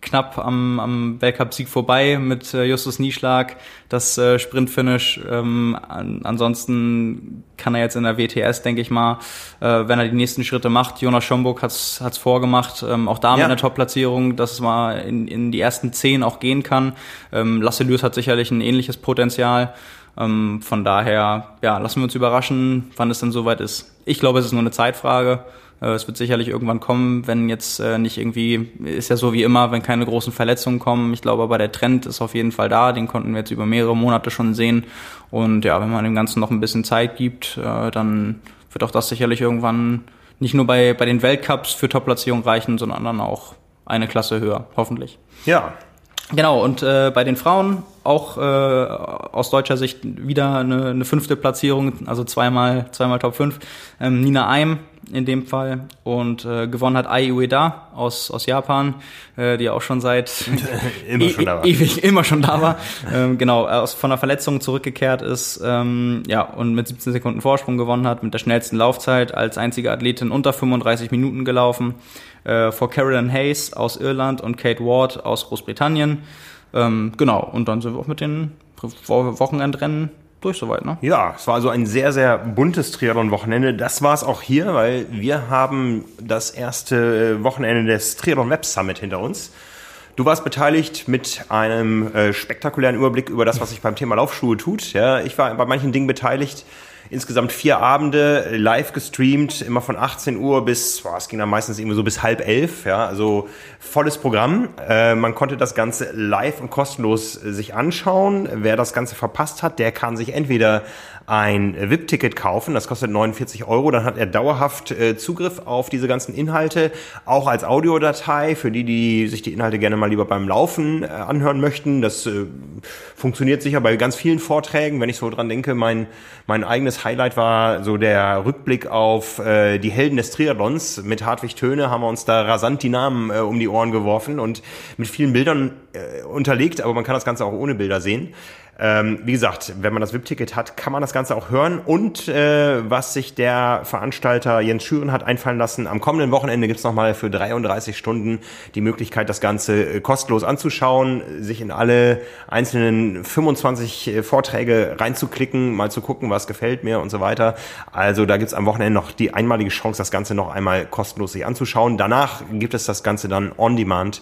knapp am, am Weltcup-Sieg vorbei mit äh, Justus Nieschlag, das äh, Sprintfinish. Ähm, an, ansonsten kann er jetzt in der WTS, denke ich mal, äh, wenn er die nächsten Schritte macht. Jonas Schomburg hat's hat's vorgemacht, ähm, auch da mit ja. einer Top-Platzierung, dass es mal in, in die ersten zehn auch gehen kann. Ähm, Lasse Lürs hat sicherlich ein ähnliches Potenzial. Ähm, von daher, ja, lassen wir uns überraschen, wann es denn soweit ist. Ich glaube, es ist nur eine Zeitfrage. Äh, es wird sicherlich irgendwann kommen, wenn jetzt äh, nicht irgendwie, ist ja so wie immer, wenn keine großen Verletzungen kommen. Ich glaube aber der Trend ist auf jeden Fall da, den konnten wir jetzt über mehrere Monate schon sehen. Und ja, wenn man dem Ganzen noch ein bisschen Zeit gibt, äh, dann wird auch das sicherlich irgendwann nicht nur bei, bei den Weltcups für Top-Platzierung reichen, sondern dann auch eine Klasse höher, hoffentlich. Ja. Genau, und äh, bei den Frauen auch äh, aus deutscher Sicht wieder eine, eine fünfte Platzierung, also zweimal, zweimal Top 5. Ähm, Nina Eim in dem Fall und äh, gewonnen hat Ai Ueda aus, aus Japan, äh, die auch schon seit immer schon da war. ewig immer schon da war. ähm, genau, aus, von der Verletzung zurückgekehrt ist, ähm, ja und mit 17 Sekunden Vorsprung gewonnen hat, mit der schnellsten Laufzeit als einzige Athletin unter 35 Minuten gelaufen äh, vor Carolyn Hayes aus Irland und Kate Ward aus Großbritannien. Ähm, genau, und dann sind wir auch mit den Wochenendrennen durch soweit, ne? Ja, es war also ein sehr, sehr buntes Triathlon-Wochenende. Das war es auch hier, weil wir haben das erste Wochenende des Triathlon Web Summit hinter uns. Du warst beteiligt mit einem äh, spektakulären Überblick über das, was sich beim Thema Laufschuhe tut. Ja, ich war bei manchen Dingen beteiligt insgesamt vier Abende live gestreamt, immer von 18 Uhr bis, boah, es ging dann meistens irgendwie so bis halb elf, ja, also volles Programm. Äh, man konnte das Ganze live und kostenlos sich anschauen. Wer das Ganze verpasst hat, der kann sich entweder ein VIP-Ticket kaufen, das kostet 49 Euro, dann hat er dauerhaft äh, Zugriff auf diese ganzen Inhalte, auch als Audiodatei, für die, die sich die Inhalte gerne mal lieber beim Laufen äh, anhören möchten. Das äh, funktioniert sicher bei ganz vielen Vorträgen, wenn ich so dran denke. Mein, mein eigenes Highlight war so der Rückblick auf die Helden des Triathlons. Mit Hartwig Töne haben wir uns da rasant die Namen um die Ohren geworfen und mit vielen Bildern unterlegt, aber man kann das Ganze auch ohne Bilder sehen. Ähm, wie gesagt, wenn man das VIP-Ticket hat, kann man das Ganze auch hören. Und äh, was sich der Veranstalter Jens Schüren hat einfallen lassen, am kommenden Wochenende gibt's nochmal für 33 Stunden die Möglichkeit, das Ganze äh, kostenlos anzuschauen, sich in alle einzelnen 25 äh, Vorträge reinzuklicken, mal zu gucken, was gefällt mir und so weiter. Also da gibt's am Wochenende noch die einmalige Chance, das Ganze noch einmal kostenlos sich anzuschauen. Danach gibt es das Ganze dann on demand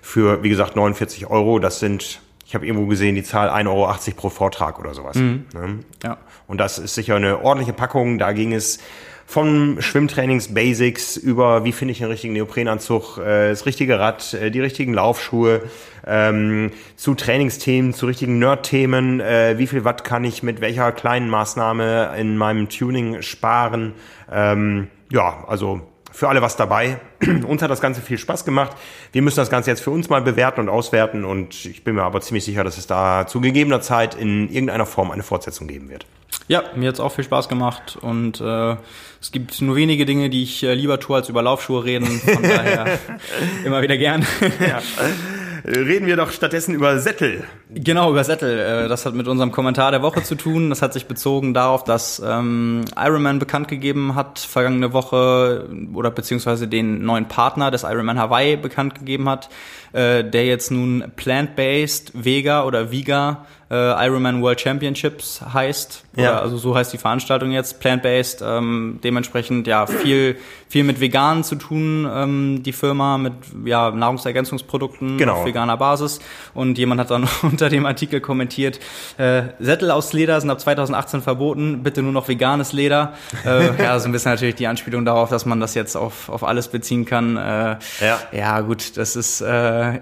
für, wie gesagt, 49 Euro. Das sind ich habe irgendwo gesehen, die Zahl 1,80 Euro pro Vortrag oder sowas. Mhm. Ne? Ja. Und das ist sicher eine ordentliche Packung. Da ging es Von Schwimmtrainings, Basics über wie finde ich einen richtigen Neoprenanzug, äh, das richtige Rad, äh, die richtigen Laufschuhe, ähm, zu Trainingsthemen, zu richtigen Nerd-Themen, äh, wie viel Watt kann ich mit welcher kleinen Maßnahme in meinem Tuning sparen. Ähm, ja, also für alle was dabei. uns hat das Ganze viel Spaß gemacht. Wir müssen das Ganze jetzt für uns mal bewerten und auswerten und ich bin mir aber ziemlich sicher, dass es da zu gegebener Zeit in irgendeiner Form eine Fortsetzung geben wird. Ja, mir hat's auch viel Spaß gemacht und äh, es gibt nur wenige Dinge, die ich äh, lieber tue, als über Laufschuhe reden. Von daher immer wieder gern. ja. Reden wir doch stattdessen über Sättel. Genau, über Sättel. Äh, das hat mit unserem Kommentar der Woche zu tun. Das hat sich bezogen darauf, dass ähm, Ironman bekannt gegeben hat, vergangene Woche, oder beziehungsweise den neuen Partner des Ironman Hawaii bekannt gegeben hat, äh, der jetzt nun Plant-Based Vega oder Viga äh, Ironman World Championships heißt. Ja. also so heißt die Veranstaltung jetzt, plant-based. Ähm, dementsprechend ja viel viel mit Veganen zu tun, ähm, die Firma mit ja Nahrungsergänzungsprodukten genau. auf veganer Basis. Und jemand hat dann unter dem Artikel kommentiert: äh, Sättel aus Leder sind ab 2018 verboten, bitte nur noch veganes Leder. Äh, ja, so ein bisschen natürlich die Anspielung darauf, dass man das jetzt auf auf alles beziehen kann. Äh, ja. ja, gut, das ist äh,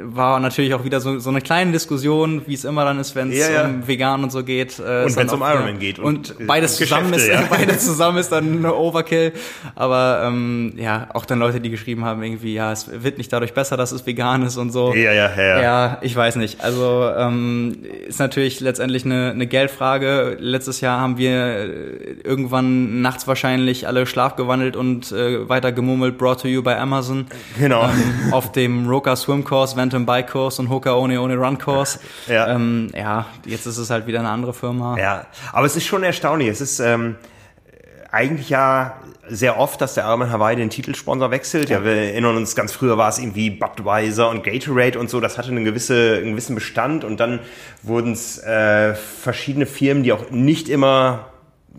war natürlich auch wieder so so eine kleine Diskussion, wie es immer dann ist, wenn es ja, ja. um vegan und so geht. Äh, und wenn es um Ironman geht. Und, und beides zusammen ist, ja. beides zusammen ist dann eine Overkill. Aber ähm, ja, auch dann Leute, die geschrieben haben, irgendwie, ja, es wird nicht dadurch besser, dass es vegan ist und so. Ja, ja, ja. Ja, ich weiß nicht. Also ähm, ist natürlich letztendlich eine, eine Geldfrage. Letztes Jahr haben wir äh, irgendwann nachts wahrscheinlich alle schlafgewandelt und äh, weiter gemurmelt, brought to you by Amazon. Genau. Ähm, auf dem Roka Swim Course, Ventum Bike Course und Hoka One One Run Course. Ja. Ähm, ja, jetzt ist es halt wieder eine andere Firma. Ja, aber es ist schon erstaunlich. Es ist ähm, eigentlich ja sehr oft, dass der Ironman Hawaii den Titelsponsor wechselt. Ja. wir erinnern uns, ganz früher war es irgendwie Budweiser und Gatorade und so. Das hatte einen, gewisse, einen gewissen Bestand und dann wurden es äh, verschiedene Firmen, die auch nicht immer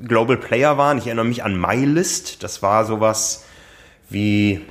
Global Player waren. Ich erinnere mich an MyList. Das war sowas wie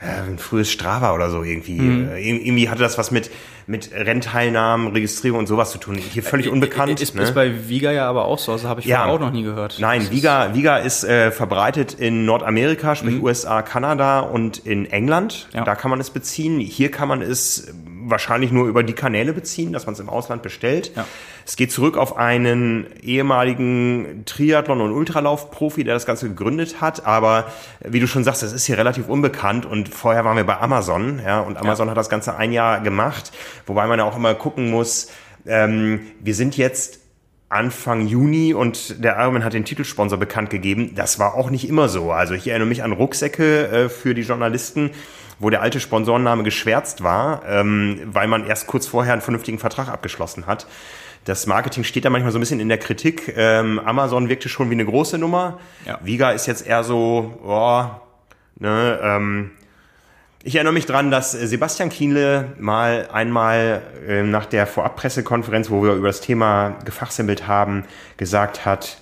ein frühes Strava oder so irgendwie. Mhm. Irgendwie hatte das was mit, mit Rennteilnahmen, Registrierung und sowas zu tun. Hier völlig äh, unbekannt. Ist, ne? ist bei Viga ja aber auch so, also habe ich ja. auch noch nie gehört. Nein, Viga, Viga ist äh, verbreitet in Nordamerika, sprich mhm. USA, Kanada und in England. Ja. Da kann man es beziehen. Hier kann man es wahrscheinlich nur über die Kanäle beziehen, dass man es im Ausland bestellt. Ja. Es geht zurück auf einen ehemaligen Triathlon- und Ultralauf-Profi, der das Ganze gegründet hat. Aber wie du schon sagst, das ist hier relativ unbekannt. Und vorher waren wir bei Amazon, ja, und Amazon ja. hat das Ganze ein Jahr gemacht. Wobei man ja auch immer gucken muss, ähm, wir sind jetzt Anfang Juni und der Ironman hat den Titelsponsor bekannt gegeben. Das war auch nicht immer so. Also ich erinnere mich an Rucksäcke äh, für die Journalisten wo der alte Sponsorenname geschwärzt war, ähm, weil man erst kurz vorher einen vernünftigen Vertrag abgeschlossen hat. Das Marketing steht da manchmal so ein bisschen in der Kritik. Ähm, Amazon wirkte schon wie eine große Nummer. Ja. Viga ist jetzt eher so, oh, ne, ähm, ich erinnere mich dran, dass Sebastian Kienle mal einmal äh, nach der Vorabpressekonferenz, wo wir über das Thema gefachsimpelt haben, gesagt hat,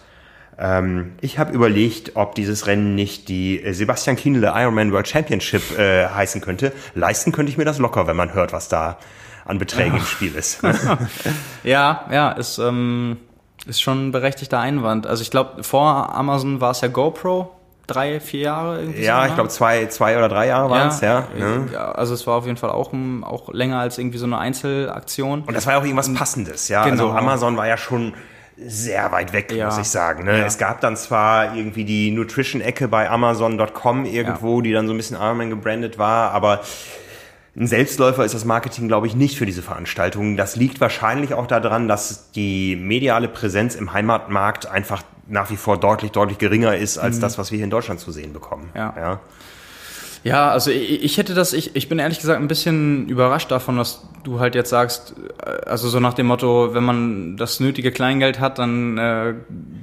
ähm, ich habe überlegt, ob dieses Rennen nicht die Sebastian Kienle Ironman World Championship äh, heißen könnte. Leisten könnte ich mir das locker, wenn man hört, was da an Beträgen ja. im Spiel ist. ja, ja, ist, ähm, ist schon ein berechtigter Einwand. Also ich glaube, vor Amazon war es ja GoPro, drei, vier Jahre irgendwie. Ja, so, ich ne? glaube zwei, zwei oder drei Jahre waren es, ja. Ne? ja. Also es war auf jeden Fall auch, auch länger als irgendwie so eine Einzelaktion. Und das war ja auch irgendwas Passendes, ja. Also genau. Also Amazon war ja schon sehr weit weg, ja. muss ich sagen. Ne? Ja. Es gab dann zwar irgendwie die Nutrition-Ecke bei Amazon.com irgendwo, ja. die dann so ein bisschen Ironman gebrandet war, aber ein Selbstläufer ist das Marketing, glaube ich, nicht für diese Veranstaltung. Das liegt wahrscheinlich auch daran, dass die mediale Präsenz im Heimatmarkt einfach nach wie vor deutlich, deutlich geringer ist als mhm. das, was wir hier in Deutschland zu sehen bekommen. Ja. ja. Ja, also ich, ich hätte das, ich, ich bin ehrlich gesagt ein bisschen überrascht davon, dass du halt jetzt sagst, äh, also so nach dem Motto, wenn man das nötige Kleingeld hat, dann äh,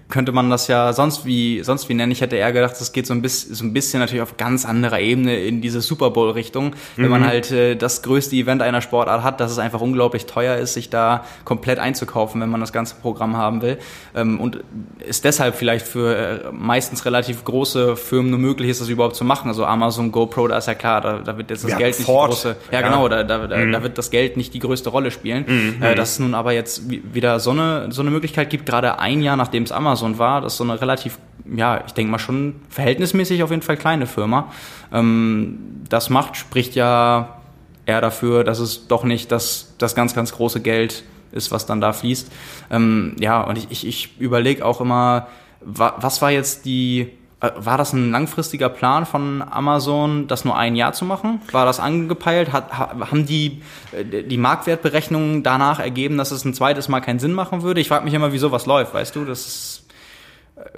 könnte man das ja sonst wie sonst wie nennen. Ich hätte eher gedacht, das geht so ein bisschen, so ein bisschen natürlich auf ganz anderer Ebene in diese Super Bowl Richtung, wenn mhm. man halt äh, das größte Event einer Sportart hat, dass es einfach unglaublich teuer ist, sich da komplett einzukaufen, wenn man das ganze Programm haben will ähm, und ist deshalb vielleicht für äh, meistens relativ große Firmen nur möglich ist, das überhaupt zu machen. Also Amazon, GoPro, da ist ja klar, da, da wird jetzt das ja, Geld nicht Ford. große, ja, ja, genau, da, da, mhm. da wird das Geld Geld nicht die größte Rolle spielen. Mhm. Äh, dass es nun aber jetzt wieder so eine, so eine Möglichkeit gibt, gerade ein Jahr nachdem es Amazon war, das ist so eine relativ, ja, ich denke mal schon verhältnismäßig auf jeden Fall kleine Firma. Ähm, das macht, spricht ja eher dafür, dass es doch nicht das, das ganz, ganz große Geld ist, was dann da fließt. Ähm, ja, und ich, ich, ich überlege auch immer, wa, was war jetzt die, war das ein langfristiger Plan von Amazon, das nur ein Jahr zu machen? War das angepeilt? Hat, haben die, äh, die Marktwertberechnungen danach ergeben, dass es ein zweites Mal keinen Sinn machen würde? Ich frage mich immer, wie sowas läuft, weißt du? Das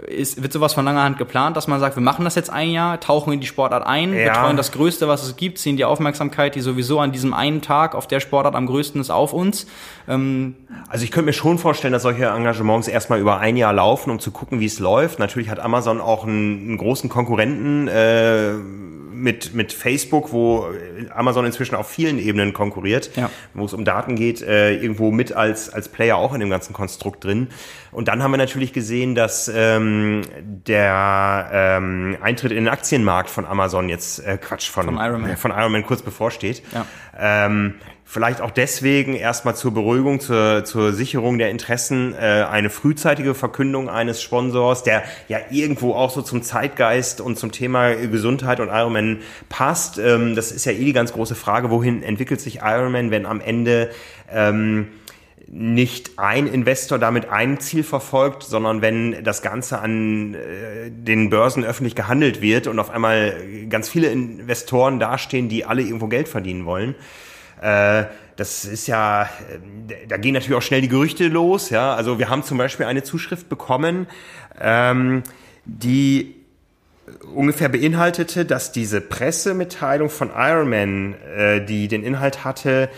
ist ist, wird sowas von langer Hand geplant, dass man sagt, wir machen das jetzt ein Jahr, tauchen in die Sportart ein, ja. betreuen das Größte, was es gibt, ziehen die Aufmerksamkeit, die sowieso an diesem einen Tag auf der Sportart am größten ist, auf uns. Ähm also ich könnte mir schon vorstellen, dass solche Engagements erstmal über ein Jahr laufen, um zu gucken, wie es läuft. Natürlich hat Amazon auch einen, einen großen Konkurrenten. Äh, mit, mit Facebook, wo Amazon inzwischen auf vielen Ebenen konkurriert, ja. wo es um Daten geht, äh, irgendwo mit als, als Player auch in dem ganzen Konstrukt drin. Und dann haben wir natürlich gesehen, dass ähm, der ähm, Eintritt in den Aktienmarkt von Amazon jetzt, äh, Quatsch, von, von Ironman, äh, von Ironman kurz bevorsteht. Ja. Ähm, Vielleicht auch deswegen erstmal zur Beruhigung, zur, zur Sicherung der Interessen äh, eine frühzeitige Verkündung eines Sponsors, der ja irgendwo auch so zum Zeitgeist und zum Thema Gesundheit und Ironman passt. Ähm, das ist ja eh die ganz große Frage, wohin entwickelt sich Ironman, wenn am Ende ähm, nicht ein Investor damit ein Ziel verfolgt, sondern wenn das Ganze an äh, den Börsen öffentlich gehandelt wird und auf einmal ganz viele Investoren dastehen, die alle irgendwo Geld verdienen wollen. Äh, das ist ja, äh, da gehen natürlich auch schnell die Gerüchte los. Ja, also wir haben zum Beispiel eine Zuschrift bekommen, ähm, die ungefähr beinhaltete, dass diese Pressemitteilung von Ironman, äh, die den Inhalt hatte,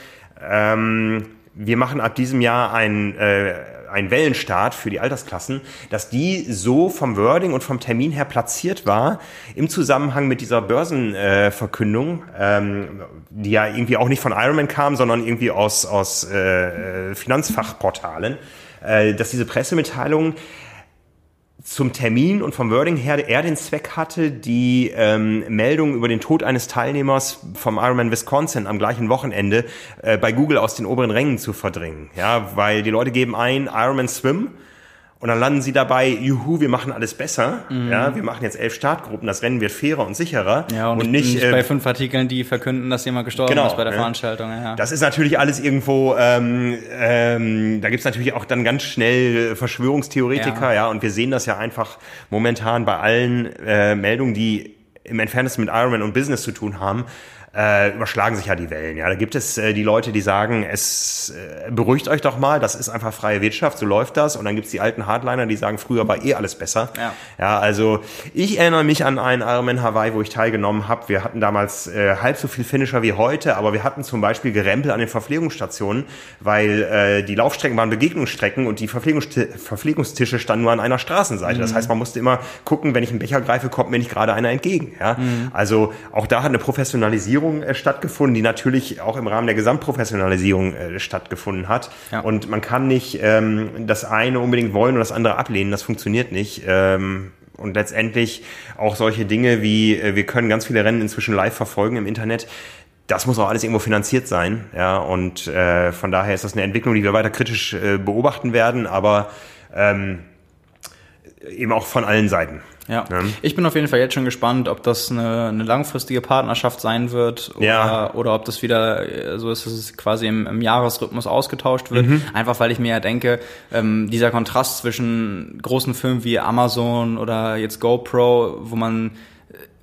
ähm, wir machen ab diesem Jahr ein äh, ein Wellenstart für die Altersklassen, dass die so vom Wording und vom Termin her platziert war im Zusammenhang mit dieser Börsenverkündung, äh, ähm, die ja irgendwie auch nicht von Ironman kam, sondern irgendwie aus, aus äh, Finanzfachportalen, äh, dass diese Pressemitteilung zum Termin und vom Wording her er den Zweck hatte, die ähm, Meldung über den Tod eines Teilnehmers vom Ironman Wisconsin am gleichen Wochenende äh, bei Google aus den oberen Rängen zu verdrängen. Ja, weil die Leute geben ein Ironman Swim und dann landen sie dabei, juhu, wir machen alles besser. Mhm. Ja, wir machen jetzt elf Startgruppen, das Rennen wird fairer und sicherer. Ja, und, und nicht, nicht äh, bei fünf Artikeln, die verkünden, dass jemand gestorben genau, ist bei der ja. Veranstaltung. Ja. Das ist natürlich alles irgendwo, ähm, ähm, da gibt's natürlich auch dann ganz schnell Verschwörungstheoretiker, ja. ja, und wir sehen das ja einfach momentan bei allen äh, Meldungen, die im Entferntesten mit Ironman und Business zu tun haben äh, überschlagen sich ja die Wellen. Ja, da gibt es äh, die Leute, die sagen, es äh, beruhigt euch doch mal, das ist einfach freie Wirtschaft, so läuft das. Und dann gibt's die alten Hardliner, die sagen, früher war eh alles besser. Ja, ja also ich erinnere mich an einen Ironman Hawaii, wo ich teilgenommen habe. Wir hatten damals äh, halb so viel Finisher wie heute, aber wir hatten zum Beispiel Gerempel an den Verpflegungsstationen, weil äh, die Laufstrecken waren Begegnungsstrecken und die Verpflegungsti Verpflegungstische standen nur an einer Straßenseite. Mhm. Das heißt, man musste immer gucken, wenn ich einen Becher greife, kommt mir nicht gerade einer entgegen. Ja? Mhm. Also auch da hat eine Professionalisierung Professionalisierung äh, stattgefunden, die natürlich auch im Rahmen der Gesamtprofessionalisierung äh, stattgefunden hat. Ja. Und man kann nicht ähm, das eine unbedingt wollen und das andere ablehnen. Das funktioniert nicht. Ähm, und letztendlich auch solche Dinge wie, äh, wir können ganz viele Rennen inzwischen live verfolgen im Internet. Das muss auch alles irgendwo finanziert sein. Ja, und äh, von daher ist das eine Entwicklung, die wir weiter kritisch äh, beobachten werden, aber ähm, eben auch von allen Seiten. Ja. ja. Ich bin auf jeden Fall jetzt schon gespannt, ob das eine, eine langfristige Partnerschaft sein wird oder, ja. oder ob das wieder äh, so ist, dass es quasi im, im Jahresrhythmus ausgetauscht wird. Mhm. Einfach weil ich mir ja denke, ähm, dieser Kontrast zwischen großen Filmen wie Amazon oder jetzt GoPro, wo man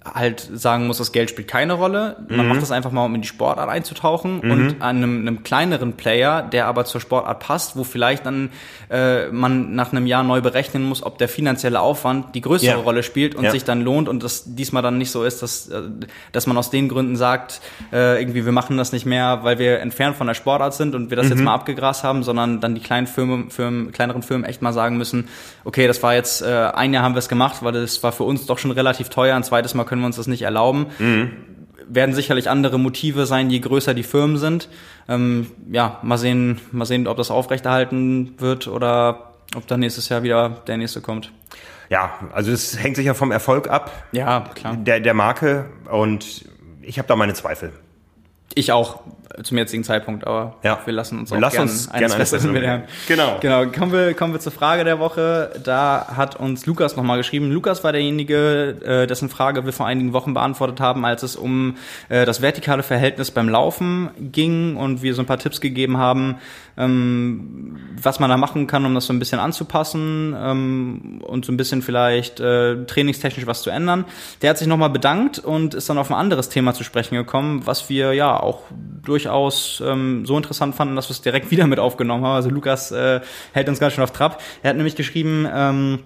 halt sagen muss, das Geld spielt keine Rolle. Man mhm. macht das einfach mal, um in die Sportart einzutauchen mhm. und an einem, einem, kleineren Player, der aber zur Sportart passt, wo vielleicht dann äh, man nach einem Jahr neu berechnen muss, ob der finanzielle Aufwand die größere ja. Rolle spielt und ja. sich dann lohnt und das diesmal dann nicht so ist, dass, äh, dass man aus den Gründen sagt, äh, irgendwie wir machen das nicht mehr, weil wir entfernt von der Sportart sind und wir das mhm. jetzt mal abgegrast haben, sondern dann die kleinen Firmen, Firmen, kleineren Firmen echt mal sagen müssen, okay, das war jetzt, äh, ein Jahr haben wir es gemacht, weil das war für uns doch schon relativ teuer, ein zweites Mal können wir uns das nicht erlauben. Mhm. Werden sicherlich andere Motive sein, je größer die Firmen sind. Ähm, ja, mal sehen, mal sehen, ob das aufrechterhalten wird oder ob dann nächstes Jahr wieder der nächste kommt. Ja, also es hängt sicher vom Erfolg ab. Ja, klar. Der, der Marke und ich habe da meine Zweifel. Ich auch zum jetzigen Zeitpunkt, aber ja. wir lassen uns auch Lass gern uns eines Besseren belehren. Genau. Genau. Kommen wir, kommen wir zur Frage der Woche. Da hat uns Lukas nochmal geschrieben. Lukas war derjenige, äh, dessen Frage wir vor einigen Wochen beantwortet haben, als es um äh, das vertikale Verhältnis beim Laufen ging und wir so ein paar Tipps gegeben haben, ähm, was man da machen kann, um das so ein bisschen anzupassen ähm, und so ein bisschen vielleicht äh, trainingstechnisch was zu ändern. Der hat sich nochmal bedankt und ist dann auf ein anderes Thema zu sprechen gekommen, was wir ja auch durchaus ähm, so interessant fanden, dass wir es direkt wieder mit aufgenommen haben. Also Lukas äh, hält uns ganz schön auf Trab. Er hat nämlich geschrieben, ähm,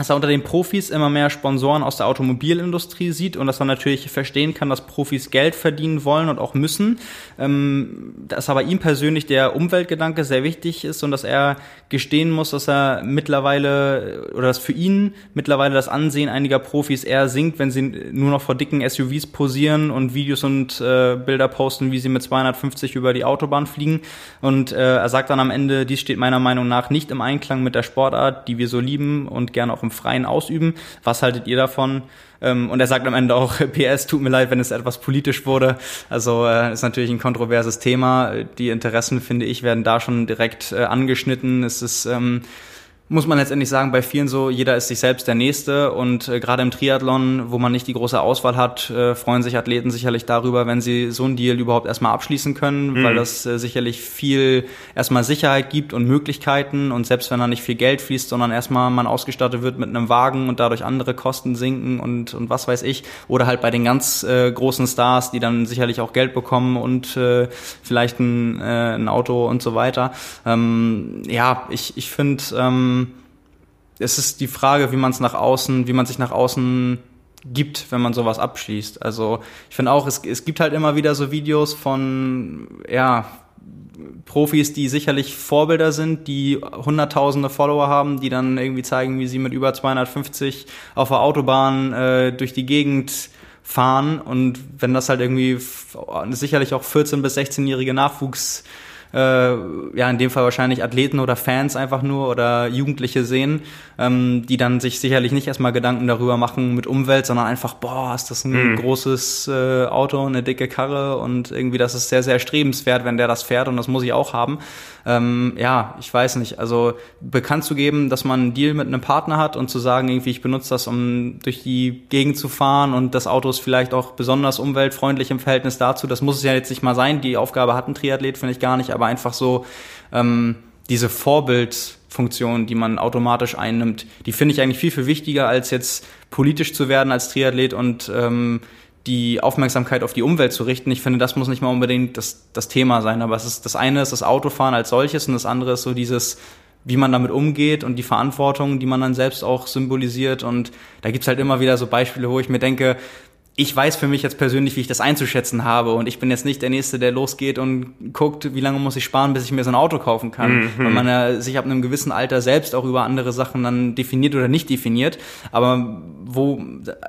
dass er unter den Profis immer mehr Sponsoren aus der Automobilindustrie sieht und dass man natürlich verstehen kann, dass Profis Geld verdienen wollen und auch müssen. Ähm, dass aber ihm persönlich der Umweltgedanke sehr wichtig ist und dass er gestehen muss, dass er mittlerweile oder dass für ihn mittlerweile das Ansehen einiger Profis eher sinkt, wenn sie nur noch vor dicken SUVs posieren und Videos und äh, Bilder posten, wie sie mit 250 über die Autobahn fliegen. Und äh, er sagt dann am Ende, dies steht meiner Meinung nach nicht im Einklang mit der Sportart, die wir so lieben und gerne auch im Freien ausüben. Was haltet ihr davon? Ähm, und er sagt am Ende auch, PS, tut mir leid, wenn es etwas politisch wurde. Also äh, ist natürlich ein kontroverses Thema. Die Interessen, finde ich, werden da schon direkt äh, angeschnitten. Es ist ähm, muss man letztendlich sagen, bei vielen so, jeder ist sich selbst der Nächste und äh, gerade im Triathlon, wo man nicht die große Auswahl hat, äh, freuen sich Athleten sicherlich darüber, wenn sie so einen Deal überhaupt erstmal abschließen können, mhm. weil das äh, sicherlich viel erstmal Sicherheit gibt und Möglichkeiten und selbst wenn da nicht viel Geld fließt, sondern erstmal man ausgestattet wird mit einem Wagen und dadurch andere Kosten sinken und, und was weiß ich, oder halt bei den ganz äh, großen Stars, die dann sicherlich auch Geld bekommen und äh, vielleicht ein, äh, ein Auto und so weiter. Ähm, ja, ich, ich finde, ähm, es ist die Frage, wie man es nach außen, wie man sich nach außen gibt, wenn man sowas abschließt. Also ich finde auch, es, es gibt halt immer wieder so Videos von, ja, Profis, die sicherlich Vorbilder sind, die hunderttausende Follower haben, die dann irgendwie zeigen, wie sie mit über 250 auf der Autobahn äh, durch die Gegend fahren und wenn das halt irgendwie sicherlich auch 14 bis 16-jährige Nachwuchs äh, ja in dem Fall wahrscheinlich Athleten oder Fans einfach nur oder Jugendliche sehen, ähm, die dann sich sicherlich nicht erstmal Gedanken darüber machen mit Umwelt, sondern einfach, boah, ist das ein mhm. großes äh, Auto, eine dicke Karre und irgendwie das ist sehr, sehr strebenswert, wenn der das fährt und das muss ich auch haben. Ähm, ja, ich weiß nicht. Also bekannt zu geben, dass man einen Deal mit einem Partner hat und zu sagen, irgendwie, ich benutze das, um durch die Gegend zu fahren und das Auto ist vielleicht auch besonders umweltfreundlich im Verhältnis dazu. Das muss es ja jetzt nicht mal sein. Die Aufgabe hat ein Triathlet, finde ich gar nicht, aber einfach so ähm, diese Vorbildfunktion, die man automatisch einnimmt, die finde ich eigentlich viel, viel wichtiger, als jetzt politisch zu werden als Triathlet und ähm, die Aufmerksamkeit auf die Umwelt zu richten. Ich finde, das muss nicht mal unbedingt das, das Thema sein, aber es ist das eine ist das Autofahren als solches und das andere ist so dieses, wie man damit umgeht und die Verantwortung, die man dann selbst auch symbolisiert. Und da gibt's halt immer wieder so Beispiele, wo ich mir denke, ich weiß für mich jetzt persönlich, wie ich das einzuschätzen habe. Und ich bin jetzt nicht der Nächste, der losgeht und guckt, wie lange muss ich sparen, bis ich mir so ein Auto kaufen kann. Mhm. Weil man ja sich ab einem gewissen Alter selbst auch über andere Sachen dann definiert oder nicht definiert. Aber wo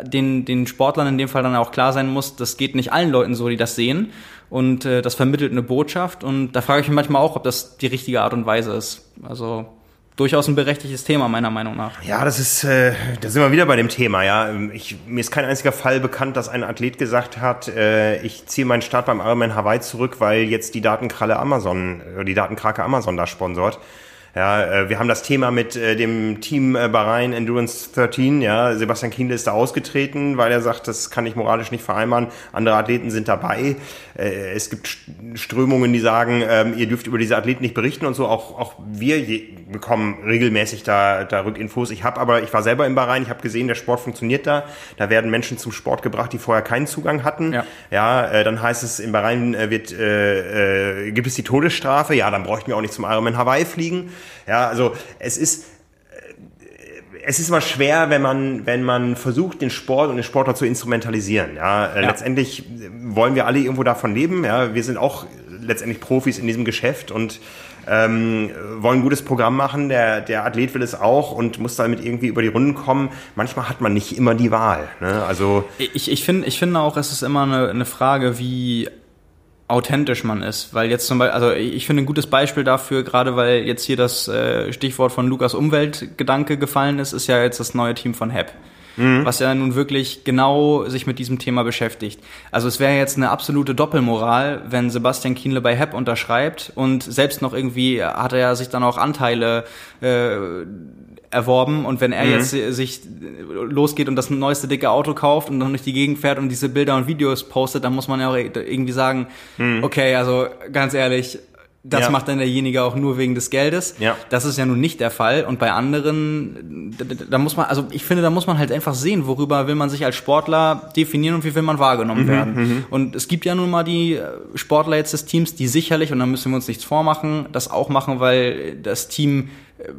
den, den Sportlern in dem Fall dann auch klar sein muss, das geht nicht allen Leuten so, die das sehen. Und äh, das vermittelt eine Botschaft. Und da frage ich mich manchmal auch, ob das die richtige Art und Weise ist. Also durchaus ein berechtigtes Thema, meiner Meinung nach. Ja, das ist, äh, da sind wir wieder bei dem Thema, ja. Ich, mir ist kein einziger Fall bekannt, dass ein Athlet gesagt hat, äh, ich ziehe meinen Start beim Ironman Hawaii zurück, weil jetzt die Datenkralle Amazon, äh, die Datenkrake Amazon da sponsort. Ja, äh, wir haben das Thema mit äh, dem Team äh, Bahrain Endurance 13. Ja, Sebastian Kienle ist da ausgetreten, weil er sagt, das kann ich moralisch nicht vereinbaren. Andere Athleten sind dabei. Es gibt Strömungen, die sagen, ähm, ihr dürft über diese Athleten nicht berichten und so. Auch, auch wir bekommen regelmäßig da, da Rückinfos. Ich habe aber, ich war selber im Bahrain, ich habe gesehen, der Sport funktioniert da. Da werden Menschen zum Sport gebracht, die vorher keinen Zugang hatten. Ja, ja dann heißt es, in Bahrain wird, äh, äh, gibt es die Todesstrafe. Ja, dann bräuchten wir auch nicht zum Ironman Hawaii fliegen. Ja, also es ist äh, es ist immer schwer, wenn man, wenn man versucht, den Sport und den Sportler zu instrumentalisieren. Ja, äh, ja. letztendlich wollen wir alle irgendwo davon leben. Ja, wir sind auch letztendlich Profis in diesem Geschäft und ähm, wollen ein gutes Programm machen. Der, der Athlet will es auch und muss damit irgendwie über die Runden kommen. Manchmal hat man nicht immer die Wahl. Ne? Also ich, ich finde ich finde auch, es ist immer eine, eine Frage, wie authentisch man ist. Weil jetzt zum Beispiel, also ich finde ein gutes Beispiel dafür, gerade weil jetzt hier das äh, Stichwort von Lukas Umweltgedanke gefallen ist, ist ja jetzt das neue Team von HEP. mhm. was ja nun wirklich genau sich mit diesem Thema beschäftigt. Also es wäre jetzt eine absolute Doppelmoral, wenn Sebastian Kienle bei HEP unterschreibt und selbst noch irgendwie hat er ja sich dann auch Anteile äh, erworben und wenn er mhm. jetzt sich losgeht und das neueste dicke Auto kauft und dann durch die Gegend fährt und diese Bilder und Videos postet, dann muss man ja auch irgendwie sagen, mhm. okay, also ganz ehrlich, das ja. macht dann derjenige auch nur wegen des Geldes. Ja. Das ist ja nun nicht der Fall. Und bei anderen, da, da, muss man, also ich finde, da muss man halt einfach sehen, worüber will man sich als Sportler definieren und wie will man wahrgenommen mhm, werden. Mhm. Und es gibt ja nun mal die Sportler jetzt des Teams, die sicherlich, und da müssen wir uns nichts vormachen, das auch machen, weil das Team äh,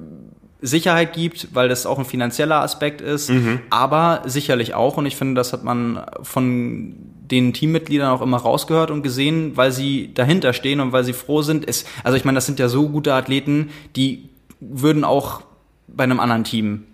Sicherheit gibt, weil das auch ein finanzieller Aspekt ist, mhm. aber sicherlich auch, und ich finde, das hat man von den Teammitgliedern auch immer rausgehört und gesehen, weil sie dahinter stehen und weil sie froh sind. Es, also ich meine, das sind ja so gute Athleten, die würden auch bei einem anderen Team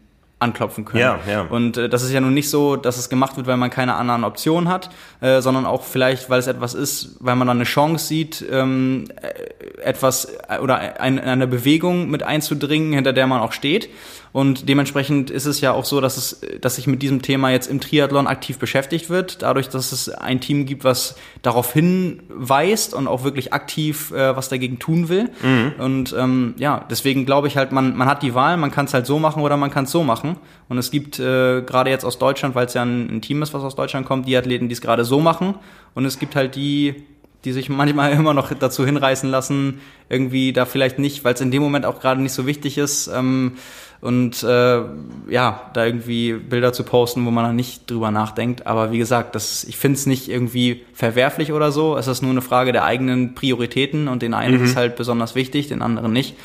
anklopfen können. Ja, ja. Und äh, das ist ja nun nicht so, dass es gemacht wird, weil man keine anderen Optionen hat, äh, sondern auch vielleicht, weil es etwas ist, weil man dann eine Chance sieht, ähm, äh, etwas äh, oder ein, eine Bewegung mit einzudringen, hinter der man auch steht. Und dementsprechend ist es ja auch so, dass es, dass sich mit diesem Thema jetzt im Triathlon aktiv beschäftigt wird, dadurch, dass es ein Team gibt, was darauf hinweist und auch wirklich aktiv äh, was dagegen tun will. Mhm. Und ähm, ja, deswegen glaube ich halt, man, man hat die Wahl, man kann es halt so machen oder man kann es so machen. Und es gibt äh, gerade jetzt aus Deutschland, weil es ja ein, ein Team ist, was aus Deutschland kommt, die Athleten, die es gerade so machen. Und es gibt halt die, die sich manchmal immer noch dazu hinreißen lassen, irgendwie da vielleicht nicht, weil es in dem Moment auch gerade nicht so wichtig ist, ähm, und äh, ja, da irgendwie Bilder zu posten, wo man dann nicht drüber nachdenkt. Aber wie gesagt, das, ich finde es nicht irgendwie verwerflich oder so. Es ist nur eine Frage der eigenen Prioritäten und den einen mhm. ist halt besonders wichtig, den anderen nicht.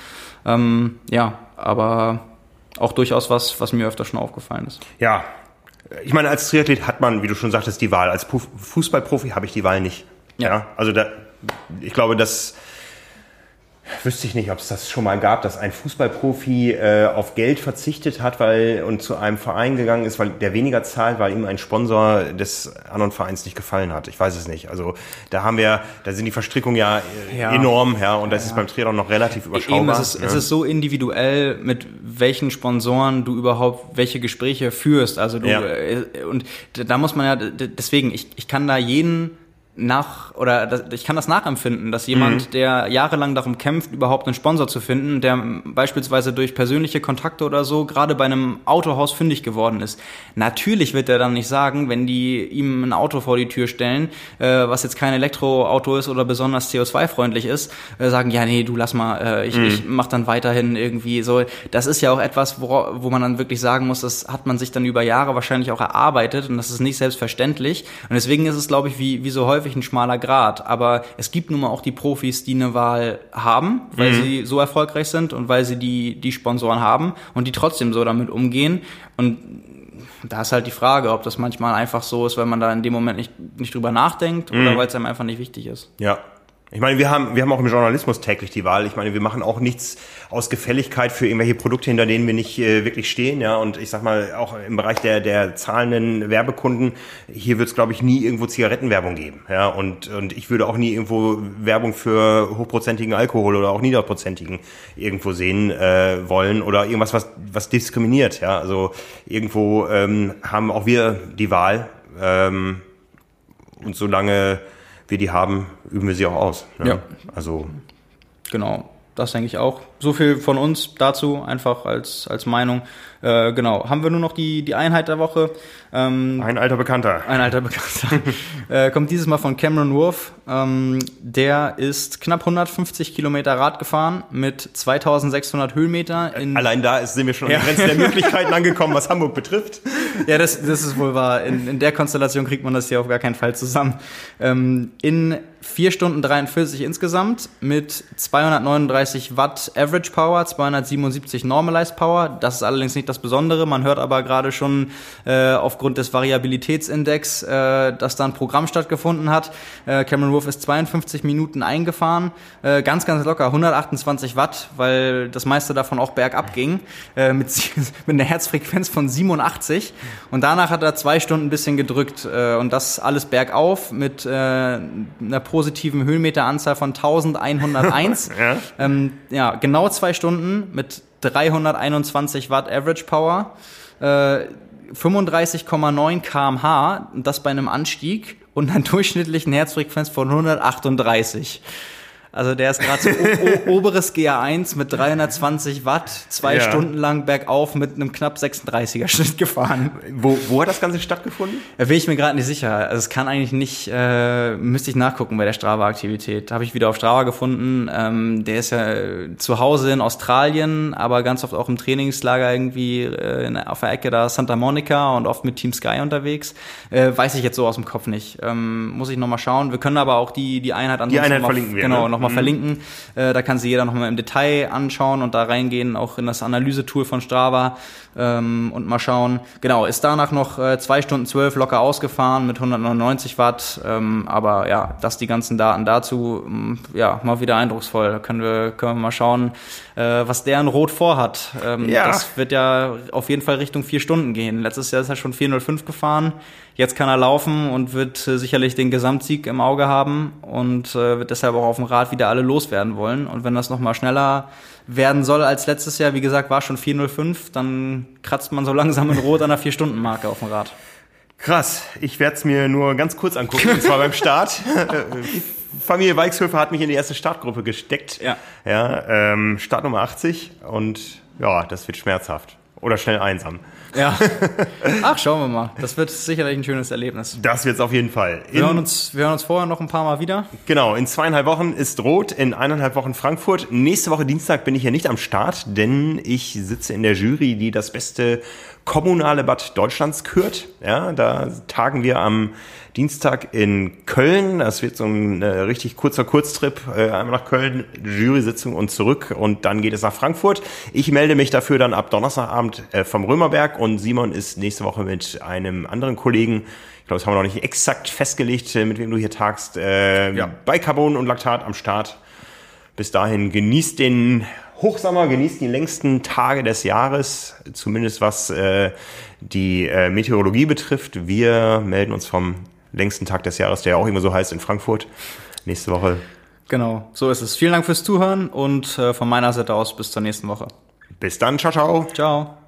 Ähm, ja, aber auch durchaus was, was mir öfter schon aufgefallen ist. Ja, ich meine, als Triathlet hat man, wie du schon sagtest, die Wahl. Als Fußballprofi habe ich die Wahl nicht. Ja. ja also da, ich glaube, dass Wüsste ich nicht, ob es das schon mal gab, dass ein Fußballprofi äh, auf Geld verzichtet hat weil, und zu einem Verein gegangen ist, weil der weniger zahlt, weil ihm ein Sponsor des anderen Vereins nicht gefallen hat. Ich weiß es nicht. Also da haben wir, da sind die Verstrickungen ja, äh, ja. enorm, ja, und das ja. ist beim Triathlon noch relativ überschaubar. Eben, es, ist, ja. es ist so individuell, mit welchen Sponsoren du überhaupt welche Gespräche führst. Also du, äh, und da muss man ja, deswegen, ich, ich kann da jeden nach oder das, ich kann das nachempfinden, dass jemand, mhm. der jahrelang darum kämpft, überhaupt einen Sponsor zu finden, der beispielsweise durch persönliche Kontakte oder so gerade bei einem Autohaus fündig geworden ist. Natürlich wird er dann nicht sagen, wenn die ihm ein Auto vor die Tür stellen, äh, was jetzt kein Elektroauto ist oder besonders CO2-freundlich ist, äh, sagen, ja, nee, du lass mal, äh, ich, mhm. ich mach dann weiterhin irgendwie so. Das ist ja auch etwas, wo, wo man dann wirklich sagen muss, das hat man sich dann über Jahre wahrscheinlich auch erarbeitet und das ist nicht selbstverständlich. Und deswegen ist es, glaube ich, wie, wie so häufig häufig ein schmaler Grad, aber es gibt nun mal auch die Profis, die eine Wahl haben, weil mhm. sie so erfolgreich sind und weil sie die, die Sponsoren haben und die trotzdem so damit umgehen. Und da ist halt die Frage, ob das manchmal einfach so ist, weil man da in dem Moment nicht, nicht drüber nachdenkt mhm. oder weil es einem einfach nicht wichtig ist. Ja, ich meine, wir haben, wir haben auch im Journalismus täglich die Wahl. Ich meine, wir machen auch nichts aus Gefälligkeit für irgendwelche Produkte, hinter denen wir nicht äh, wirklich stehen. Ja, und ich sag mal, auch im Bereich der, der zahlenden Werbekunden, hier wird es, glaube ich, nie irgendwo Zigarettenwerbung geben. Ja, und, und ich würde auch nie irgendwo Werbung für hochprozentigen Alkohol oder auch niederprozentigen irgendwo sehen äh, wollen oder irgendwas, was, was diskriminiert. Ja, also irgendwo ähm, haben auch wir die Wahl. Ähm, und solange wir die haben, üben wir sie auch aus. Ne? Ja. Also. Genau. Das denke ich auch. So viel von uns dazu, einfach als, als Meinung. Äh, genau. Haben wir nur noch die, die Einheit der Woche. Ähm, ein alter Bekannter. Ein alter Bekannter. äh, kommt dieses Mal von Cameron Wolf. Ähm, der ist knapp 150 Kilometer Rad gefahren mit 2600 Höhenmeter. In Allein da ist, sind wir schon an die Grenze der Möglichkeiten angekommen, was Hamburg betrifft. Ja, das, das ist wohl wahr. In, in der Konstellation kriegt man das hier auf gar keinen Fall zusammen. Ähm, in 4 Stunden 43 insgesamt mit 239 Watt Average Power, 277 Normalized Power. Das ist allerdings nicht das Besondere. Man hört aber gerade schon äh, aufgrund des Variabilitätsindex, äh, dass da ein Programm stattgefunden hat. Äh, Cameron Wolf ist 52 Minuten eingefahren, äh, ganz, ganz locker, 128 Watt, weil das meiste davon auch bergab ging, äh, mit, mit einer Herzfrequenz von 87. Und danach hat er zwei Stunden ein bisschen gedrückt äh, und das alles bergauf mit äh, einer positiven Höhenmeteranzahl von 1101. ja. Ähm, ja, genau zwei Stunden mit 321 Watt Average Power. Äh, 35,9 kmh, das bei einem Anstieg und einer durchschnittlichen Herzfrequenz von 138. Also der ist gerade so oberes GA1 mit 320 Watt, zwei ja. Stunden lang bergauf mit einem knapp 36er Schnitt gefahren. Wo, wo hat das Ganze stattgefunden? Da bin ich mir gerade nicht sicher. Also es kann eigentlich nicht, äh, müsste ich nachgucken bei der Strava-Aktivität. Habe ich wieder auf Strava gefunden. Ähm, der ist ja zu Hause in Australien, aber ganz oft auch im Trainingslager irgendwie äh, in, auf der Ecke da Santa Monica und oft mit Team Sky unterwegs. Äh, weiß ich jetzt so aus dem Kopf nicht. Ähm, muss ich nochmal schauen. Wir können aber auch die, die Einheit ansonsten Die Einheit verlinken wir. Genau, ne? Nochmal mhm. verlinken. Äh, da kann sich jeder nochmal im Detail anschauen und da reingehen, auch in das Analysetool von Strava ähm, und mal schauen. Genau, ist danach noch äh, zwei Stunden zwölf locker ausgefahren mit 199 Watt. Ähm, aber ja, das die ganzen Daten dazu, ähm, ja, mal wieder eindrucksvoll. Da können wir, können wir mal schauen, was der in Rot vorhat. Ähm, ja. Das wird ja auf jeden Fall Richtung vier Stunden gehen. Letztes Jahr ist er schon 405 gefahren. Jetzt kann er laufen und wird äh, sicherlich den Gesamtsieg im Auge haben und äh, wird deshalb auch auf dem Rad wieder alle loswerden wollen. Und wenn das nochmal schneller werden soll als letztes Jahr, wie gesagt, war schon 405, dann kratzt man so langsam in Rot an der Vier-Stunden-Marke auf dem Rad. Krass, ich werde es mir nur ganz kurz angucken, und zwar beim Start. Familie Weichshöfer hat mich in die erste Startgruppe gesteckt. Ja. ja ähm, Startnummer 80 und ja, das wird schmerzhaft. Oder schnell einsam. Ja. Ach, schauen wir mal. Das wird sicherlich ein schönes Erlebnis. Das wird es auf jeden Fall. In, wir, hören uns, wir hören uns vorher noch ein paar Mal wieder. Genau, in zweieinhalb Wochen ist Rot, in eineinhalb Wochen Frankfurt. Nächste Woche Dienstag bin ich ja nicht am Start, denn ich sitze in der Jury, die das beste kommunale Bad Deutschlands kürt. Ja, da tagen wir am Dienstag in Köln. Das wird so ein äh, richtig kurzer Kurztrip. Äh, einmal nach Köln, Jury-Sitzung und zurück. Und dann geht es nach Frankfurt. Ich melde mich dafür dann ab Donnerstagabend äh, vom Römerberg. Und Simon ist nächste Woche mit einem anderen Kollegen ich glaube, das haben wir noch nicht exakt festgelegt, äh, mit wem du hier tagst, äh, ja. bei Carbon und Laktat am Start. Bis dahin genießt den Hochsommer, genießt die längsten Tage des Jahres, zumindest was äh, die äh, Meteorologie betrifft. Wir melden uns vom längsten Tag des Jahres, der ja auch immer so heißt, in Frankfurt. Nächste Woche. Genau, so ist es. Vielen Dank fürs Zuhören und äh, von meiner Seite aus bis zur nächsten Woche. Bis dann, ciao, ciao. Ciao.